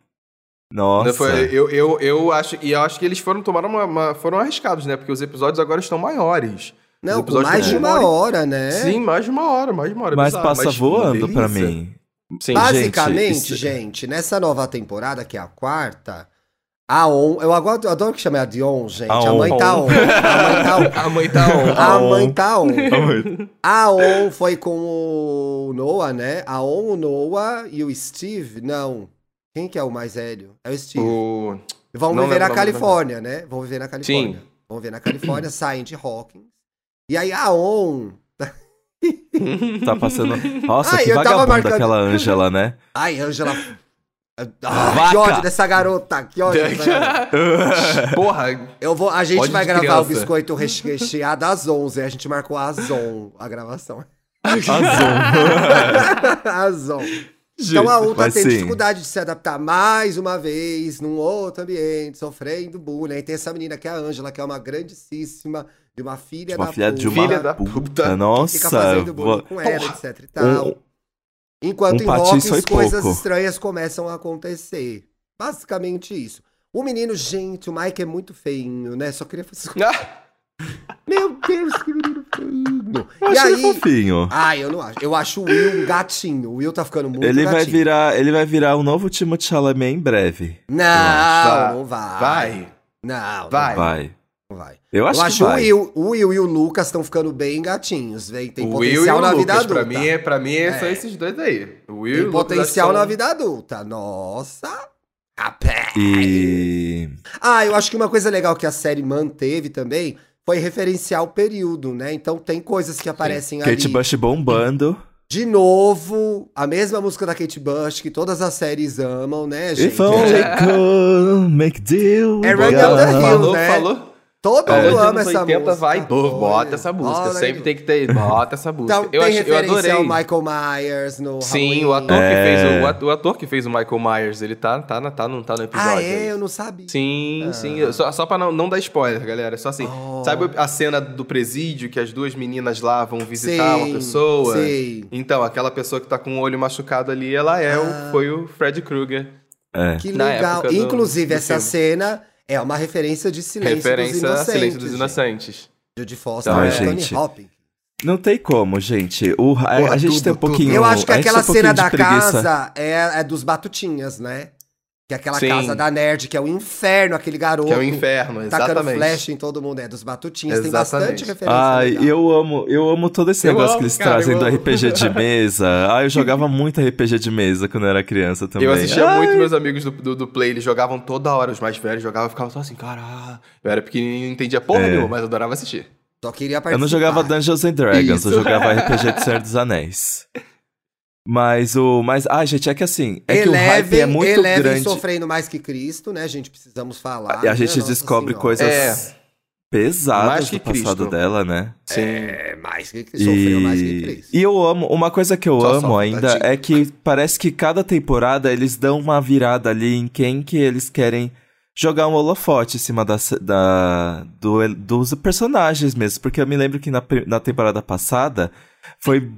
Nossa. Foi- eu, eu, eu acho, e eu acho que eles foram tomar uma, uma- foram arriscados, né? Porque os episódios agora estão maiores. Não, mais de uma hora né? Sim, mais de uma hora, mais de uma hora. Mas bizarro, passa mas voando delícia. mim. Sim. Basicamente, Gente, isso- gente, nessa nova temporada, que é a quarta, a On. Eu adoro, eu adoro que chame a de On, gente. A A, On. mãe tá On. A mãe tá On. A mãe tá on. A mãe tá on. A On foi com o Noah, né? A On, o Noah e o Steve. Não. Quem que é o mais velho? É o Steve. O... Vão não viver lembro na Califórnia, né? Vão viver na Califórnia. Sim. Vão viver na Califórnia, saem de Hawkins. E aí a On. Tá passando. Nossa, Ai, que eu tava vagabunda marcando- aquela Ângela, né? Ai, Angela. Ah, Vaca. que ódio dessa garota, que ódio dessa garota. Porra, Eu vou, a gente vai de gravar criança. o biscoito reche- recheado às 11. A gente marcou às 11 a gravação. Às 11. Então a U tá tendo sim. dificuldade de se adaptar mais uma vez num outro ambiente, sofrendo bullying. Aí tem essa menina que é a Ângela, que é uma grandíssima, de uma filha Uma da filha puta, de uma Filha da puta. Nossa. fica fazendo bullying vou- com ela, Porra. etc e tal. Um- Enquanto um em Hawkins, coisas pouco. estranhas começam a acontecer. Basicamente isso. O menino, gente, o Mike é muito feinho, né? Só queria fazer. Meu Deus, que menino feio. Eu E acho ele aí... fofinho. Ah, eu não acho. Eu acho o Will um gatinho. O Will tá ficando muito Ele vai gatinho. virar, ele vai virar o novo Timothée Chalamet em breve. Não, Vai. não vai. Vai. Não, Vai. Vai. não vai. Eu acho, eu acho que o vai. Will, o Will e o Lucas estão ficando bem gatinhos, velho. Tem o Will e potencial o na vida Lucas, adulta. pra mim, é, pra mim é. são É. esses dois aí. O Will e o Tem Lucas potencial são- na vida adulta. Nossa. Rapaz. E Ah, eu acho que uma coisa legal que a série manteve também foi referenciar o período, né? Então tem coisas que aparecem ali. Kate Bush bombando. De novo, a mesma música da Kate Bush, que todas as séries amam, né, gente? If only could make deal. É Run. Down the Hill, Falou, né? falou. Todo Falou mundo ama essa 80, música. vai, pô, bota essa música. olha Sempre aí. tem que ter, bota essa música. Então, eu, tem achei, eu adorei. ao Michael Myers no Sim, Halloween. o ator, É. que fez o, o ato- o ator que fez o Michael Myers, ele tá, tá, na- tá, no, tá no episódio. Ah, aí. é? Eu não sabia. Sim, sim. Só, só pra não, não dar spoiler, galera. Só assim. Oh. Sabe a cena do presídio que as duas meninas lá vão visitar Sim, uma pessoa? Sei. Então, aquela pessoa que tá com o olho machucado ali, ela é Ah. o, foi o Fred Krueger. É. Que Na legal. época do- Inclusive, do essa filme. cena é uma referência de Silêncio Referência dos a Inocentes. Silêncio dos gente. Inocentes. Judy Foster Ai, e Anthony gente. Hopkins. Não tem como, gente. O, a, a Porra, gente tudo, tem um tudo. pouquinho. Eu acho que a aquela um cena da preguiça. casa é, é dos Batutinhas, né? Que é aquela Sim. casa da nerd, que é o inferno, aquele garoto. Que é o inferno, Tacando exatamente. flash em todo mundo. É dos Batutinhas. Tem bastante referência. Ai, legal. eu amo, eu amo todo esse Eu negócio amo, que eles cara, trazem do amo. RPG de mesa. Ah, eu jogava muito RPG de mesa quando eu era criança também. Eu assistia Ai, muito meus amigos do, do, do Play, eles jogavam toda hora, os mais velhos jogavam, eu ficava só assim, caralho. Eu era pequenininho, não entendia porra É. nenhuma, mas adorava assistir. Só queria participar. Eu não jogava Dungeons and Dragons, Isso. eu jogava RPG de Senhor dos Anéis. Mas o. Mas, ai, gente, é que assim. É que o hype é muito grande. sofrendo mais que Cristo, né, gente? Precisamos falar. E a né, gente descobre Senhora. coisas É. pesadas Mais que do passado Cristo. dela, né? Sim. É, mais que Cristo. Sofreu mais que Cristo. E eu amo, uma coisa que eu Só amo ainda é que parece que cada temporada eles dão uma virada ali em quem que eles querem jogar um holofote em cima da, da- do- dos personagens mesmo. Porque eu me lembro que na, na temporada passada foi,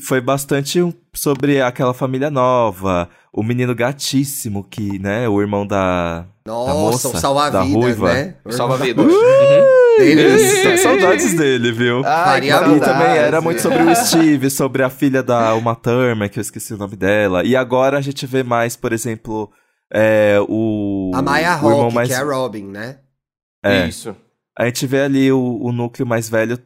foi bastante sobre aquela família nova, o menino gatíssimo que, né, o irmão da. Nossa, moça, o da salva-vidas, né? Salva-vidas. Deles. Saudades dele, viu? Que E também era muito sobre o Steve, sobre a filha da Uma Thurman, que eu esqueci o nome dela. E agora a gente vê mais, por exemplo, é, o. A Maya o irmão Hawke, mais. que é a Robin, né? é, Isso. a gente vê ali o, o núcleo mais velho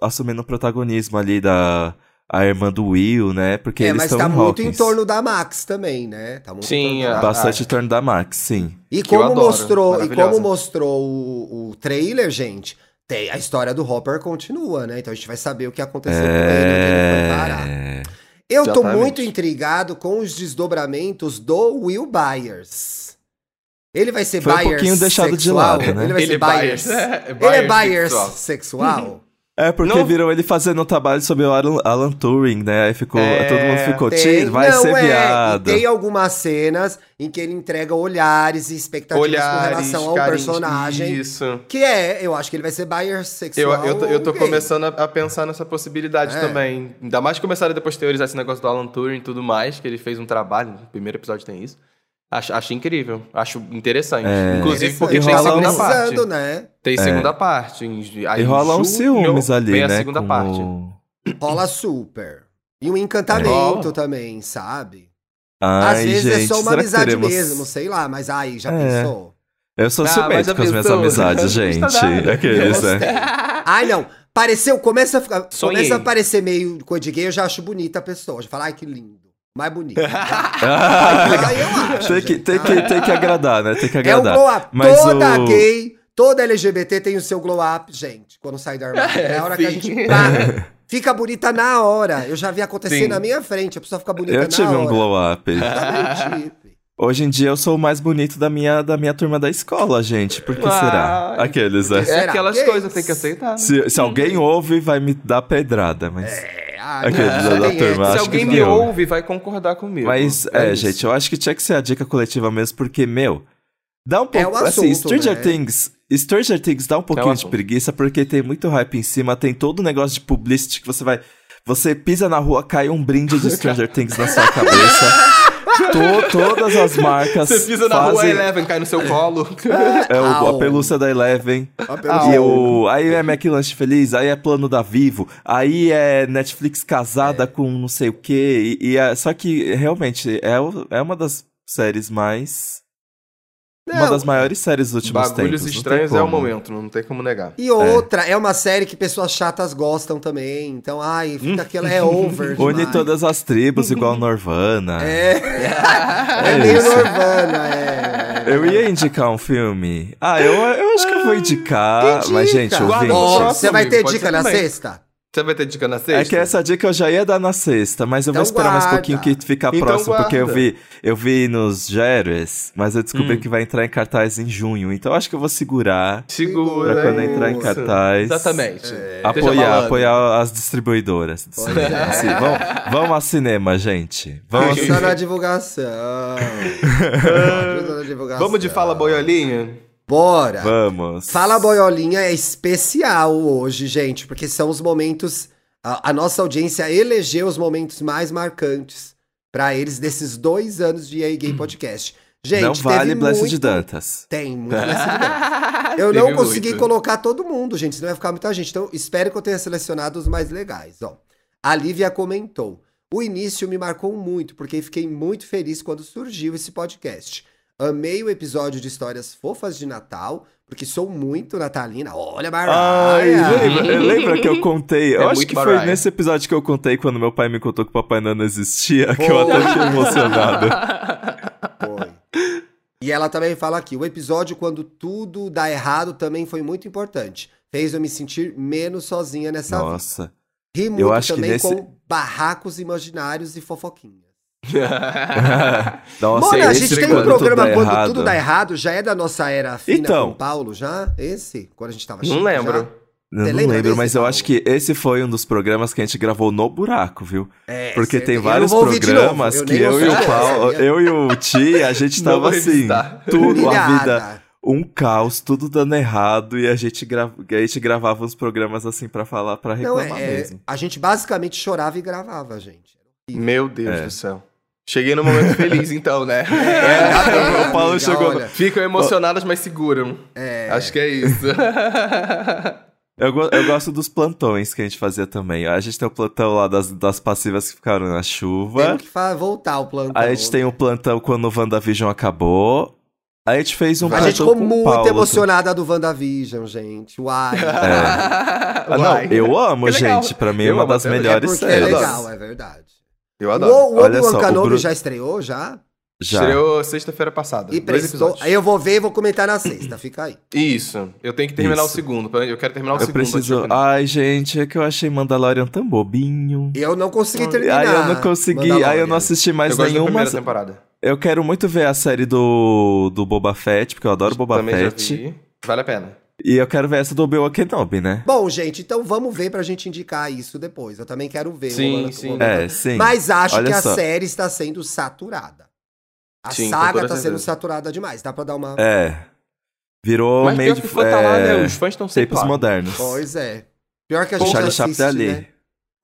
assumindo o protagonismo ali da a irmã do Will, né? Porque é, eles mas estão tá em muito em torno da Max também, né? Tá muito Sim, em torno da a- Max. Bastante em torno da Max, sim. E que como adoro, mostrou, e como mostrou o, o trailer, gente, tem, a história do Hopper continua, né? Então a gente vai saber o que aconteceu com ele, onde ele foi parar. É... Eu tô Exatamente. muito intrigado com os desdobramentos do Will Byers. Ele vai ser Foi um Byers pouquinho deixado de sexual? lado, né? Ele vai Ele ser é Byers. Byers. É, Ele é Byers sexual. sexual? É, porque Não- viram ele fazendo um trabalho sobre o Alan, Alan Turing, né? Aí ficou, É, todo mundo ficou, Tem- "Tira, vai não, ser é, viado. E tem algumas cenas em que ele entrega olhares e expectativas Olhares, com relação ao carinhos, personagem. Isso. Que é, eu acho que ele vai ser Byers Eu, sexual. eu, tô- eu tô gay. começando a, a pensar nessa possibilidade É. também. Ainda mais que começaram a depois teorizar esse negócio do Alan Turing e tudo mais, que ele fez um trabalho, no primeiro episódio tem isso. Acho, acho incrível, acho interessante. É. Inclusive porque tem E rola segunda um- parte. né? Tem segunda parte. Aí E rola uns junho ciúmes ali, vem né? a segunda com parte. Rola super. E um encantamento Rola. também, sabe? Ai, Às vezes gente, é só uma que amizade teremos- mesmo, sei lá, mas aí, já É. pensou? Eu sou Ah, ciumento com as minhas amizades, gente. Aqueles, Eu né? Ai, não. Pareceu, começa a, ficar, começa a parecer meio coisa de gay, eu já acho bonita a pessoa. Já falo, ai, que lindo. Mais bonito. Aí eu acho. tem, que, tem, que, tem que agradar, né? Tem que É o agradar. glow up. Mas toda o- gay, toda LGBT tem o seu glow up, gente, quando sai da armário. É a hora que a sim. gente fica bonita na hora. Eu já vi acontecer Sim. na minha frente, a pessoa fica bonita Eu na tive hora. um glow up. Exatamente. Hoje em dia eu sou o mais bonito da minha, da minha turma da escola, gente. Por que será? Aqueles, né? É Será? aquelas Que coisas, tem que aceitar. né? Se, se alguém ouve, vai me dar pedrada, mas. É, ah, Aquele não, da- da tem turma. Se acho alguém que me ouve, vai concordar comigo. Mas, é, isso. gente, eu acho que tinha que ser a dica coletiva mesmo, porque, meu, dá um pouco. É o assim, assunto, Stranger né? Things. Stranger Things dá um pouquinho de assunto. preguiça, porque tem muito hype em cima, tem todo o negócio de publicity que você vai. Você pisa na rua, cai um brinde de Stranger Things na sua cabeça. To- todas as marcas. Você pisa na rua, a fazem- Eleven cai no seu colo. É o, Au. a pelúcia da Eleven. A pelúcia. E o, aí é McLanche Feliz, aí é plano da Vivo, aí é Netflix casada com não sei o quê. E, e é- só que realmente é, o- é uma das séries mais. Uma Não, das maiores séries dos últimos Bagulhos tempos. tem estranhos é o momento, não tem como negar. E outra, é. uma série que pessoas chatas gostam também. Então, ai, fica aquela. É over. Une demais. todas as tribos, igual Norvana. É. É, É meio. Norvana, é. Eu ia indicar um filme. Ah, eu, eu acho que eu vou indicar. Indica. Mas, gente, Guarda ouvinte. o Ó, próximo, você vai ter pode dica na também. sexta? Você vai ter dica na sexta? É que essa dica eu já ia dar na sexta, mas eu vou Então esperar mais um guarda. pouquinho que fica Então próximo, porque eu guarda. vi, eu vi nos Jeres, mas eu descobri Hum. que vai entrar em cartaz em junho. Então acho que eu vou segurar Segura. pra quando entrar em isso. cartaz. Exatamente. É. Apoiar, apoiar as distribuidoras. é. Assim, vamos, vamos ao cinema, gente. Vamos ao Ajuda cinema. na divulgação. Ajuda na divulgação. Vamos de Fala Boiolinha? Bora. Vamos. Fala Boiolinha é especial hoje, gente, porque são os momentos. A, a nossa audiência elegeu os momentos mais marcantes pra eles desses dois anos de EA Gay Podcast. Gente, Não vale Blessed muito... Dantas. Tem, muito Blessed Dantas. Eu não consegui muito. colocar todo mundo, gente, senão vai ficar muita gente. Então, espero que eu tenha selecionado os mais legais. Ó, a Lívia comentou. O início me marcou muito, porque fiquei muito feliz quando surgiu esse podcast. Amei o episódio de histórias fofas de Natal, porque sou muito natalina. Olha, Ai, Mariah! lembra, lembra que eu contei? Eu É acho muito que foi Mariah. nesse episódio que eu contei quando meu pai me contou que o Papai Noel não existia, que eu até fiquei emocionado. Foi. E ela também fala aqui: o episódio quando tudo dá errado também foi muito importante. Fez eu me sentir menos sozinha nessa vida. Nossa. Ri muito acho que também nesse- com barracos imaginários e fofoquinhas. Nossa, Mano, a gente tem um programa quando errado. tudo dá errado, já é da nossa era fina Então. com Paulo, já? Esse? Quando a gente tava Não lembro. já? Eu Você não lembro, desse, mas eu Paulo? acho que esse foi um dos programas que a gente gravou no buraco, viu? É, Porque tem Eu não vários programas novo, que eu e o Paulo, é eu e o Ti, a gente Não tava assim, tudo, a vida, um caos, tudo dando errado, e a gente, gra... a gente gravava uns programas assim pra falar, pra Não, reclamar é, mesmo. a gente basicamente chorava e gravava, gente. Meu Deus É. do céu. Cheguei no momento feliz, então, né? É, o Paulo amiga, chegou. olha. Ficam emocionadas, mas seguram. É. Acho que é isso. Eu, go- eu gosto dos plantões que a gente fazia também. A gente tem o plantão lá das, das passivas que ficaram na chuva. Temos que voltar o plantão. Aí a gente tem o plantão quando o WandaVision acabou. Aí a gente fez um A gente ficou muito Paulo. emocionada do WandaVision, gente. Uai. É. Ah, não, Uai. eu amo, gente. Pra mim é uma das. É melhores porque é séries. legal, é verdade. Eu O, adoro. o Olha Obi-Wan o Kenobi Bru- já estreou, já? Já. Estreou sexta-feira passada. E Dois prestou. episódios. Aí eu vou ver e vou comentar na sexta, fica aí. Isso. Eu tenho que terminar Isso. o segundo. Eu quero terminar o Eu segundo. preciso. opinar. Ai, gente, é que eu achei Mandalorian tão bobinho. Eu não consegui terminar. Aí eu não consegui, aí eu não assisti mais eu gosto da nenhuma. primeira temporada. Eu quero muito ver a série do, do Boba Fett, porque eu adoro Boba Também já Fett. vi. Vale a pena. E eu quero ver essa do Obi-Wan Kenobi, né? Bom, gente, então vamos ver pra gente indicar isso depois. Eu também quero ver. Sim, sim. É, sim. Mas acho Olha que a só. série está sendo saturada. A Sim, saga toda tá sendo saturada demais. Dá pra dar uma. É. Virou Mas meio de. que fã tá lá, é, né? Os fãs estão sempre lá. modernos. Pois é. Pior que a O gente Charlie assiste, ali. né?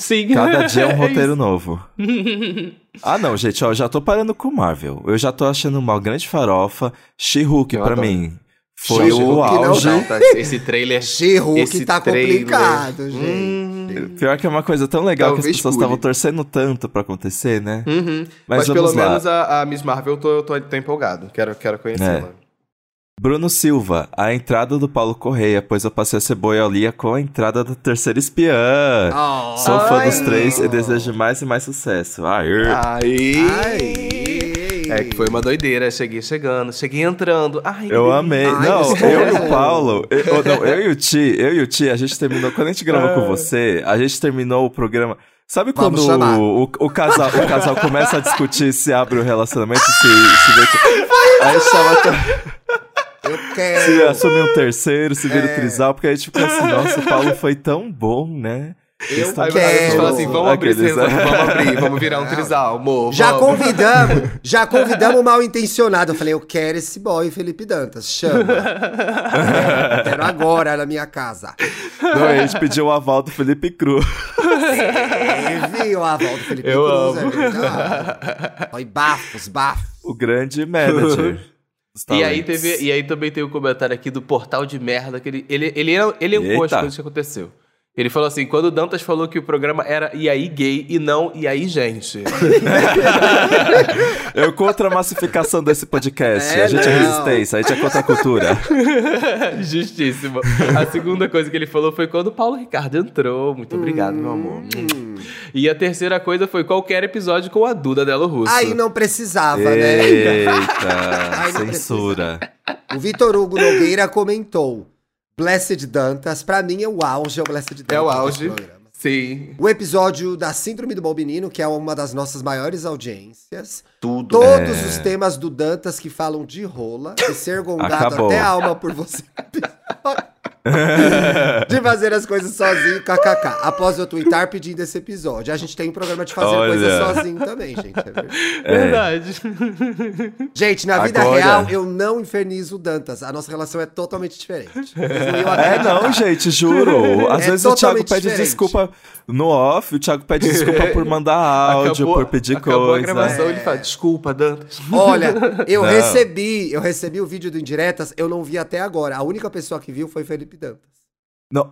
Sim. Cada dia é um roteiro isso. novo. Ah, não, gente, ó, eu já tô parando com Marvel. Eu já tô achando uma grande farofa. She-Hulk, pra adoro. mim, foi o auge. Não, tá, esse trailer. She-Hulk esse tá trailer. complicado, gente. Hum. Pior que é uma coisa tão legal que Talvez as pessoas estavam torcendo tanto pra acontecer, né? Uhum. Mas, Mas, pelo lá. menos a, a Miss Marvel eu tô, eu tô, tô empolgado. Quero, quero conhecê-la. Bruno Silva, a entrada do Paulo Correia, pois eu passei a ser boiolinha com a entrada da terceira espiã. Oh. Sou fã Ai. dos três e desejo mais e mais sucesso. Aê. Aí. Ai. É que foi uma doideira. Cheguei chegando, cheguei entrando. Ai, Eu delícia. amei. Ai, não, eu e o Paulo. Eu, não, eu e o Ti, eu e o Ti, a gente terminou. Quando a gente gravou Ah. com você, a gente terminou o programa. Sabe quando o, o, o casal, o casal começa a discutir se abre o relacionamento, se, se vê que. Aí chama Eu se quero. assume um terceiro, se vira É. o trisal, porque a gente fica assim, nossa, o Paulo foi tão bom, né? Eu Aí, aí a gente quero. fala assim: vamos abrir, Aqueles, né? vamos abrir, vamos virar um trisal, amor. Já vamos. convidamos, já convidamos o mal intencionado. Eu falei, eu quero esse boy, Felipe Dantas, chama. É, quero agora na minha casa. Não, a gente pediu o aval do Felipe Cruz. Teve o aval do Felipe Eu Cruz, amo. é verdade. Foi bafos, bafos. O grande manager. E aí, teve, e aí também tem um comentário aqui do portal de merda que ele, ele, ele elencou as Eita. coisas que aconteceu. Ele falou assim: quando o Dantas falou que o programa era E aí gay e não E aí gente. Eu contra a massificação desse podcast. É, a gente é não. resistência, a gente é contra a cultura. Justíssimo. A segunda coisa que ele falou foi quando o Paulo Ricardo entrou. Muito obrigado, meu amor. Hum. E a terceira coisa foi qualquer episódio com a Duda Delo Russo. Aí não precisava, né? Eita, Ai, não censura. O Vitor Hugo Nogueira comentou: Blessed Dantas, pra mim é o auge, é o Blessed Dantas. É o auge. Sim. O episódio da Síndrome do Bom Menino, que é uma das nossas maiores audiências. Tudo. Todos É. os temas do Dantas que falam de rola, de ser gongado Acabou. até a alma por você. de fazer as coisas sozinho, kkk. Após eu twittar pedindo esse episódio. A gente tem um programa de fazer Olha. coisas sozinho também, gente. é verdade. É. Gente, na vida Agora- real, eu não infernizo o Dantas. A nossa relação é totalmente diferente. É, não, gente, juro. Às É vezes o Thiago pede diferente. desculpa no off, o Thiago pede desculpa por mandar áudio, por pedir acabou coisa. a gravação, ele fala, desculpa, Dantas. Olha, eu Não. recebi, eu recebi o vídeo do Indiretas, eu não vi até agora. A única pessoa que viu foi Felipe Dantas. Não,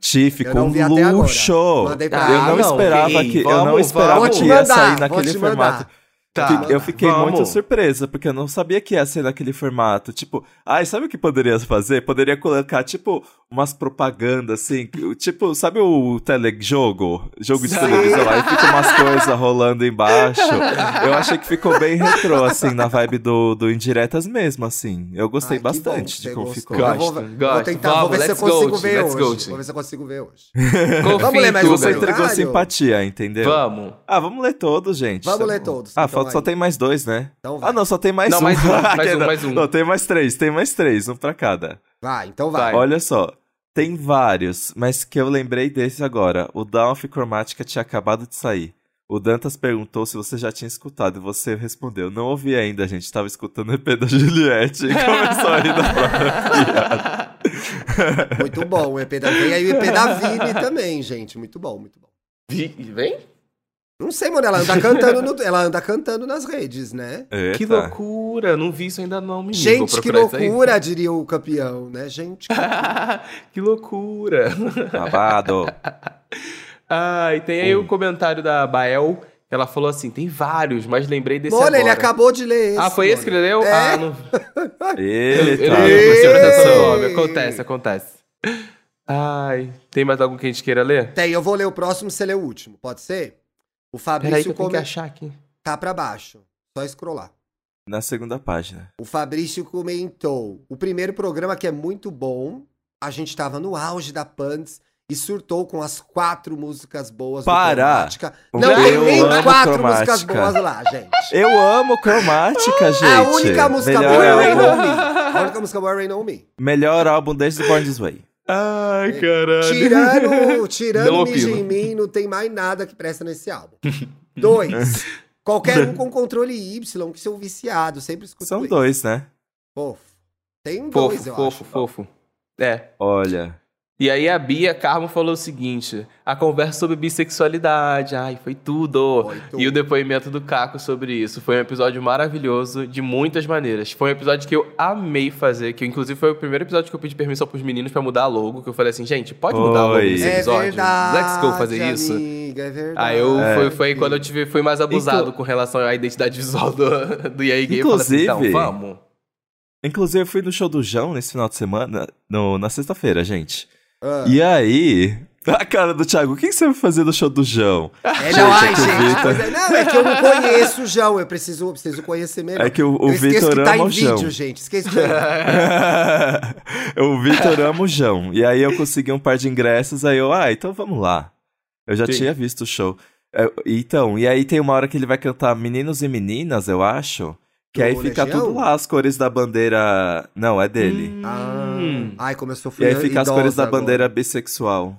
Ti Eu ficou não um vi até agora. luxo. Mandei pra Ah, eu não, não, esperava que eu não esperava vamos. que ia mandar, sair naquele formato. Tá, Eu fiquei vamos. muito surpresa, porque eu não sabia que ia ser naquele formato. Tipo, ai, sabe o que poderia fazer? Poderia colocar, tipo, umas propagandas, assim, tipo, sabe o telejogo? Jogo de Sim. televisão, aí fica umas coisas rolando embaixo. Eu achei que ficou bem retrô, assim, na vibe do, do Indiretas mesmo, assim. Eu gostei Ai, bastante bom, de como ficou. Gosto, Eu vou, vou gosto. tentar, vou Vamos, ver se eu go, consigo ver hoje. Vou ver se eu consigo ver hoje. Confio Vamos ler mais um Você entregou Caralho. simpatia, entendeu? Vamos. Ah, vamos ler todos, gente. Vamos Tá ler todos, Ah, então falta, só tem mais dois, né? Então. Ah, não, só tem mais Não, um. mais um, mais um, não. mais um. Não, tem mais três, tem mais três, um pra cada. Vai, então vai. Vai. Olha só, tem vários, mas que eu lembrei desse agora. O Down of Chromatica tinha acabado de sair. O Dantas perguntou se você já tinha escutado e você respondeu. Não ouvi ainda, gente. Tava escutando o EP da Juliette e começou a rir da própria piada. Muito bom o EP da Vem aí o EP da Vini também, gente. Muito bom, muito bom. Vi- Vem? Não sei, mano, ela anda cantando, no- ela anda cantando nas redes, né? Eita. Que loucura. Não vi isso ainda não, menino. Gente, que loucura, diria o campeão, né? Gente, que... que loucura. Babado. Ah, e tem aí o comentário da Bael. Ela falou assim: tem vários, mas lembrei desse Olha, agora. ele acabou de ler esse. Ah, foi esse que ele leu? É. Ah, não. Eita. Eu no nome. Acontece, acontece. Ai, tem mais algum que a gente queira ler? Tem, eu vou ler o próximo, você lê o último. Pode ser? O Peraí que Fabrício eu tenho que come... achar aqui. tá pra baixo. Só scrollar. Na segunda página. O Fabrício comentou: o primeiro programa que é muito bom. A gente tava no auge da Pants e surtou com as quatro músicas boas Para! do Cromática. Não tem nem quatro Cromática. músicas boas lá, gente. Eu amo Cromática, gente. a única música Melhor boa é Rain álbum, On Me. A única música boa é Rain On Me. melhor álbum desde Born This Way. Ai, caralho. Tirando, tirando Mija em mim, não tem mais nada que presta nesse álbum. Dois. Qualquer um com controle Y, que são viciados, sempre escuto São dois, né? Fofo. Tem dois, Fofo, eu fofo, acho. fofo. É. Olha. E aí a Bia Carmo falou o seguinte: a conversa sobre bissexualidade, ai, foi tudo. Foi tudo. E o depoimento do Caco sobre isso. Foi um episódio maravilhoso, de muitas maneiras. Foi um episódio que eu amei fazer, que inclusive foi o primeiro episódio que eu pedi permissão pros meninos pra mudar a logo, que eu falei assim, gente, pode mudar a logo desse É episódio? verdade. Let's go fazer isso. Amiga, é verdade. Aí eu, É. foi, foi quando eu tive, fui mais abusado Inclu- com relação à identidade visual do, do EA Gay. Eu falei assim, Inclusive- então, vamos. Inclusive, eu fui no show do João nesse final de semana, no, na sexta-feira, gente. Ah. E aí. A cara do Thiago, o que você vai fazer no show do João? É, não, ai, Gente, é gente. É- não, é que eu não conheço o João. Eu preciso, eu preciso conhecer melhor. É que o, o eu Vitor que tá ama em o João. vídeo, gente. Esqueço que o Vitor ama o João. E aí eu consegui um par de ingressos, aí eu, ah, então vamos lá. Eu já Sim. tinha visto o show. É, então, e aí tem uma hora que ele vai cantar Meninos e Meninas, eu acho. Que aí fica Legião? tudo lá, as cores da bandeira. Não, é dele. Ah, Hum. ai, como eu sou E aí fica as cores da bandeira bissexual.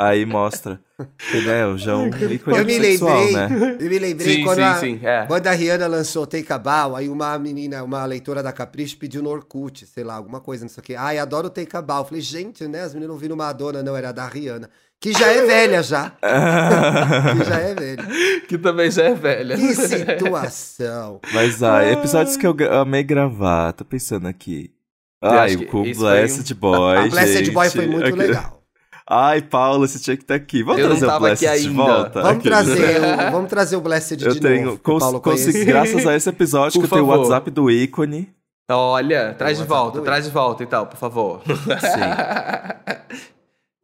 Aí mostra. Que, né, o João ícone Eu me lembrei, né? eu me lembrei Sim, quando sim, a, sim, é. quando a Rihanna lançou Take a Bow, aí uma menina, uma leitora da Capricho pediu no Orkut, sei lá, alguma coisa, não sei o quê. Ai, adoro Take a Bow. Eu Falei, gente, né, as meninas não viram Madonna, não, era da Rihanna. Que já é velha, já. que já é velha. Que também já é velha. Que situação. Mas, ai, episódios que eu amei gravar, tô pensando aqui. Ai, foi Blessed Boy, A Blessed Boy foi gente. muito legal. Ai, Paulo, você tinha que estar aqui. Vamos Eu trazer o Blessed de volta? Vamos Aqui. trazer, o, vamos trazer o Blessed Eu de tenho, novo. cons- Paulo consegui, graças a esse episódio Por que eu tenho o. WhatsApp do ícone. Olha, traz de volta, traz de volta então, por favor. Sim.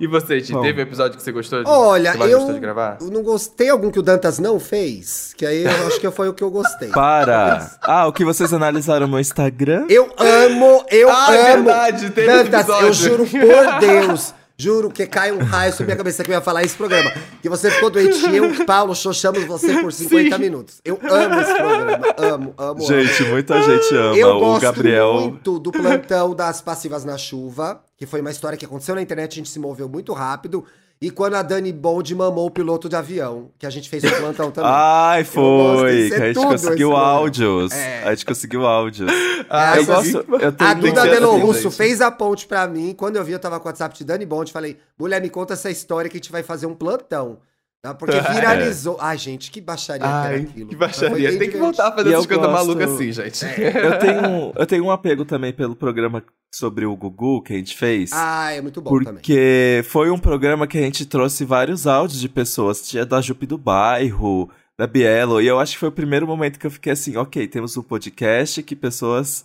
E você, Ti, teve um episódio que você gostou de, Olha, que eu, gostou de gravar? eu não gostei algum que o Dantas não fez, que aí eu acho que foi o que eu gostei. Para! Ah, o que vocês analisaram no meu Instagram? Eu amo, eu Ah, amo. verdade, teve Dantas, episódio. eu juro por Deus. Juro que cai um raio sobre minha cabeça que eu ia falar esse programa. Que você ficou doente e eu, Paulo, xoxamos você por 50 minutos. Eu amo esse programa. Amo, amo, Gente, muita gente ama. amo. Eu o gosto Gabriel. muito do plantão das passivas na chuva, que foi uma história que aconteceu na internet, a gente se moveu muito rápido. E quando a Dani Bond mamou o piloto de avião, que a gente fez o plantão também. Ai, gosto, foi! é a gente tudo conseguiu áudios. É. A gente conseguiu áudios. Ah, eu essa- gosto. Eu tenho A Duda que ser Delo assim, fez a ponte pra mim. Quando eu vi, eu tava com o WhatsApp de Dani Bond. Falei, mulher, me conta essa história que a gente vai fazer um plantão. Tá? Porque viralizou. Ai, gente, que baixaria que era Ai, aquilo. que baixaria. Tem que voltar a fazer essas coisas malucas assim, gente. Eu tenho, eu tenho um apego também pelo programa sobre o Gugu que a gente fez. Ah, é muito bom também. Porque foi um programa que a gente trouxe vários áudios de pessoas. Tinha da Jupe do Bairro, da Bielo. E eu acho que foi o primeiro momento que eu fiquei assim, ok, temos um podcast que pessoas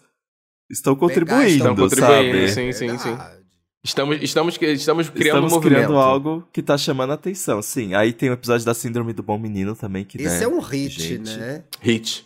estão contribuindo, estão contribuindo, sabe? sim, sim, sim. Estamos, estamos, estamos criando Estamos um movimento. criando algo que tá chamando a atenção, sim. Aí tem o episódio da Síndrome do Bom Menino também, que Esse né, é um hit, gente. né? Hit.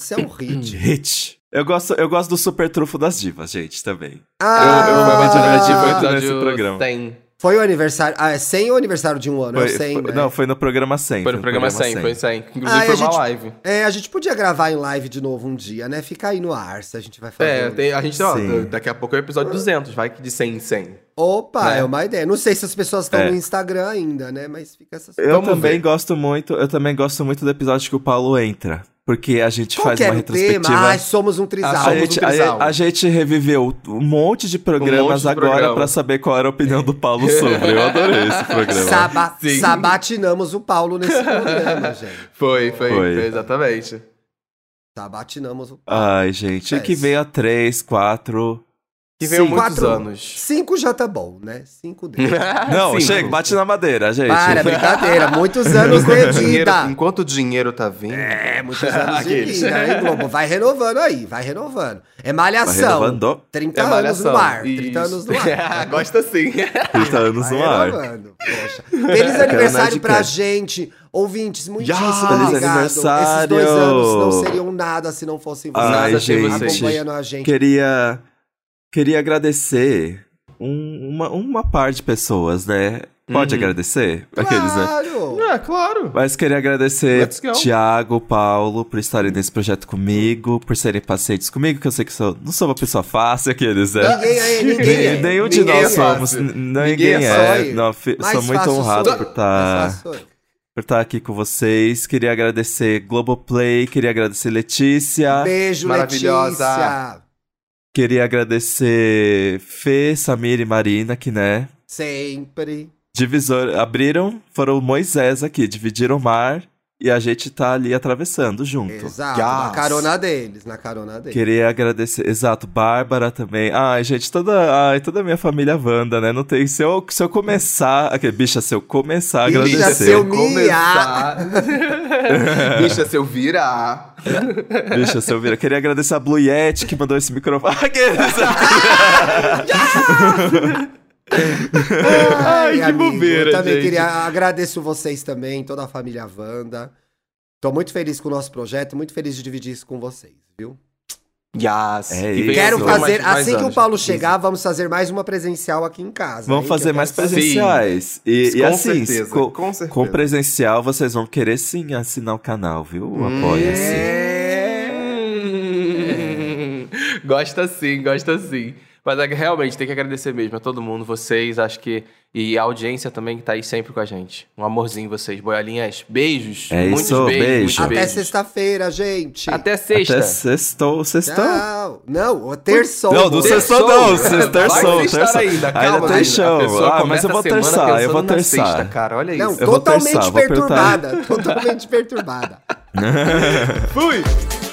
Esse é um hit. Hit. Eu gosto, eu gosto do Super Trufo das Divas, gente, também. Eu, eu fui muito Ah, divertido o nesse episódio programa. 100. Foi o aniversário. Ah, é 100 ou aniversário de um ano? Foi- é o 100, foi- né? Não, foi no programa 100. Foi no programa 100, foi 100. Inclusive Ah, foi a uma gente- live. É, a gente podia gravar em live de novo um dia, né? Fica aí no ar se a gente vai fazer. É, um- tem- a gente, ó, Sim. daqui a pouco é o episódio 200, vai que de 100 em 100. Opa, né? é uma ideia. Não sei se as pessoas estão É. no Instagram ainda, né? Mas fica essa Eu Vamos também ver. gosto muito, eu também gosto muito do episódio que o Paulo entra. Porque a gente Qual faz uma o retrospectiva. tema? Ai, somos um trisal. Ah, a, somos gente, um trisal. a, a gente reviveu um monte de programas de agora programa. pra saber qual era a opinião do Paulo sobre. Eu adorei esse programa. Saba- Sim. sabatinamos o Paulo nesse programa, gente. Foi, foi, Foi. foi, exatamente. Sabatinamos o Paulo. Ai, gente, É que veio a três, quatro. Que veio cinco. muitos Quatro. anos. Cinco já tá bom, né? Cinco deles. Não, Cinco. chega, bate na madeira, gente. Para, brincadeira. Muitos anos de Enquanto o dinheiro, vida. enquanto o dinheiro tá vindo. É, muitos anos de vida, hein, Globo? Vai renovando aí, vai renovando. É Vai malhação. renovando 30 É anos malhação. no ar. Isso. 30 anos no ar. Gosta sim. 30 anos Vai no ar. renovando, Poxa. Feliz aniversário pra gente. Ouvintes, muitíssimo Ya! obrigado. Feliz aniversário. Esses dois anos não seriam nada se não fossem vocês Ai, gente. acompanhando a gente. Queria, queria agradecer um- uma, uma par de pessoas, né? Pode Uhum. agradecer? Aqueles, né? Claro! É, claro. Mas queria agradecer. Tiago, Paulo, por estarem nesse projeto comigo, por serem pacientes comigo, que eu sei que sou, não sou uma pessoa fácil, aqueles, né? Ninguém aí, ninguém é. Nenhum de Ninguém nós é somos, ninguém, Ninguém é é. Não, fi- sou muito honrado sou por eu. estar por estar aqui com vocês. Queria agradecer Globoplay, queria agradecer Letícia, Beijo, Maravilhosa. Letícia. Queria agradecer Fê, Samir e Marina, que né, Sempre. divisor, abriram, foram Moisés aqui, dividiram o mar e a gente tá ali atravessando junto. Exato. Na Yes. carona deles, na carona deles. Queria agradecer, exato, Bárbara também. Ai, gente, toda, ai, toda a minha família Wanda, né? Não tem. Se eu, se eu começar. Aqui, bicha, se eu começar a Bicha, agradecer. se eu- começar. Bicha, se eu virar. Bicha, se eu vir. Eu queria agradecer a Blue Yeti que mandou esse microfone. Aqueles- Ai, que amigo, bobeira, Eu também gente. queria agradeço vocês também, toda a família Wanda. Tô muito feliz com o nosso projeto, muito feliz de dividir isso com vocês, viu? Yes. É E isso. vem Quero mais- fazer, mais assim que o. Paulo chegar, vamos fazer mais uma presencial aqui em casa. Vamos hein, fazer eu mais presenciais. E, e Com assim, certeza, co- com certeza. com presencial, vocês vão querer sim assinar o canal, viu? Apoia-se. É. Hum. Gosta sim, gosta sim. Mas é, realmente tem que agradecer mesmo a todo mundo, vocês, acho que. E a audiência também que tá aí sempre com a gente. Um amorzinho vocês. Boiolinhas, beijos. É muitos isso, beijos. beijo. Muitos Até beijos. sexta-feira, gente. Até sexta. Até sextou, sextou. Não, o terçou. Não, do sextou não, terçou, sextar terçou. ainda, calma, Ainda tem show. Ah, mas começa eu vou terçar, eu vou terçar. sexta, cara, olha Não, isso. Eu vou totalmente terçar, perturbada. Totalmente perturbada. Fui!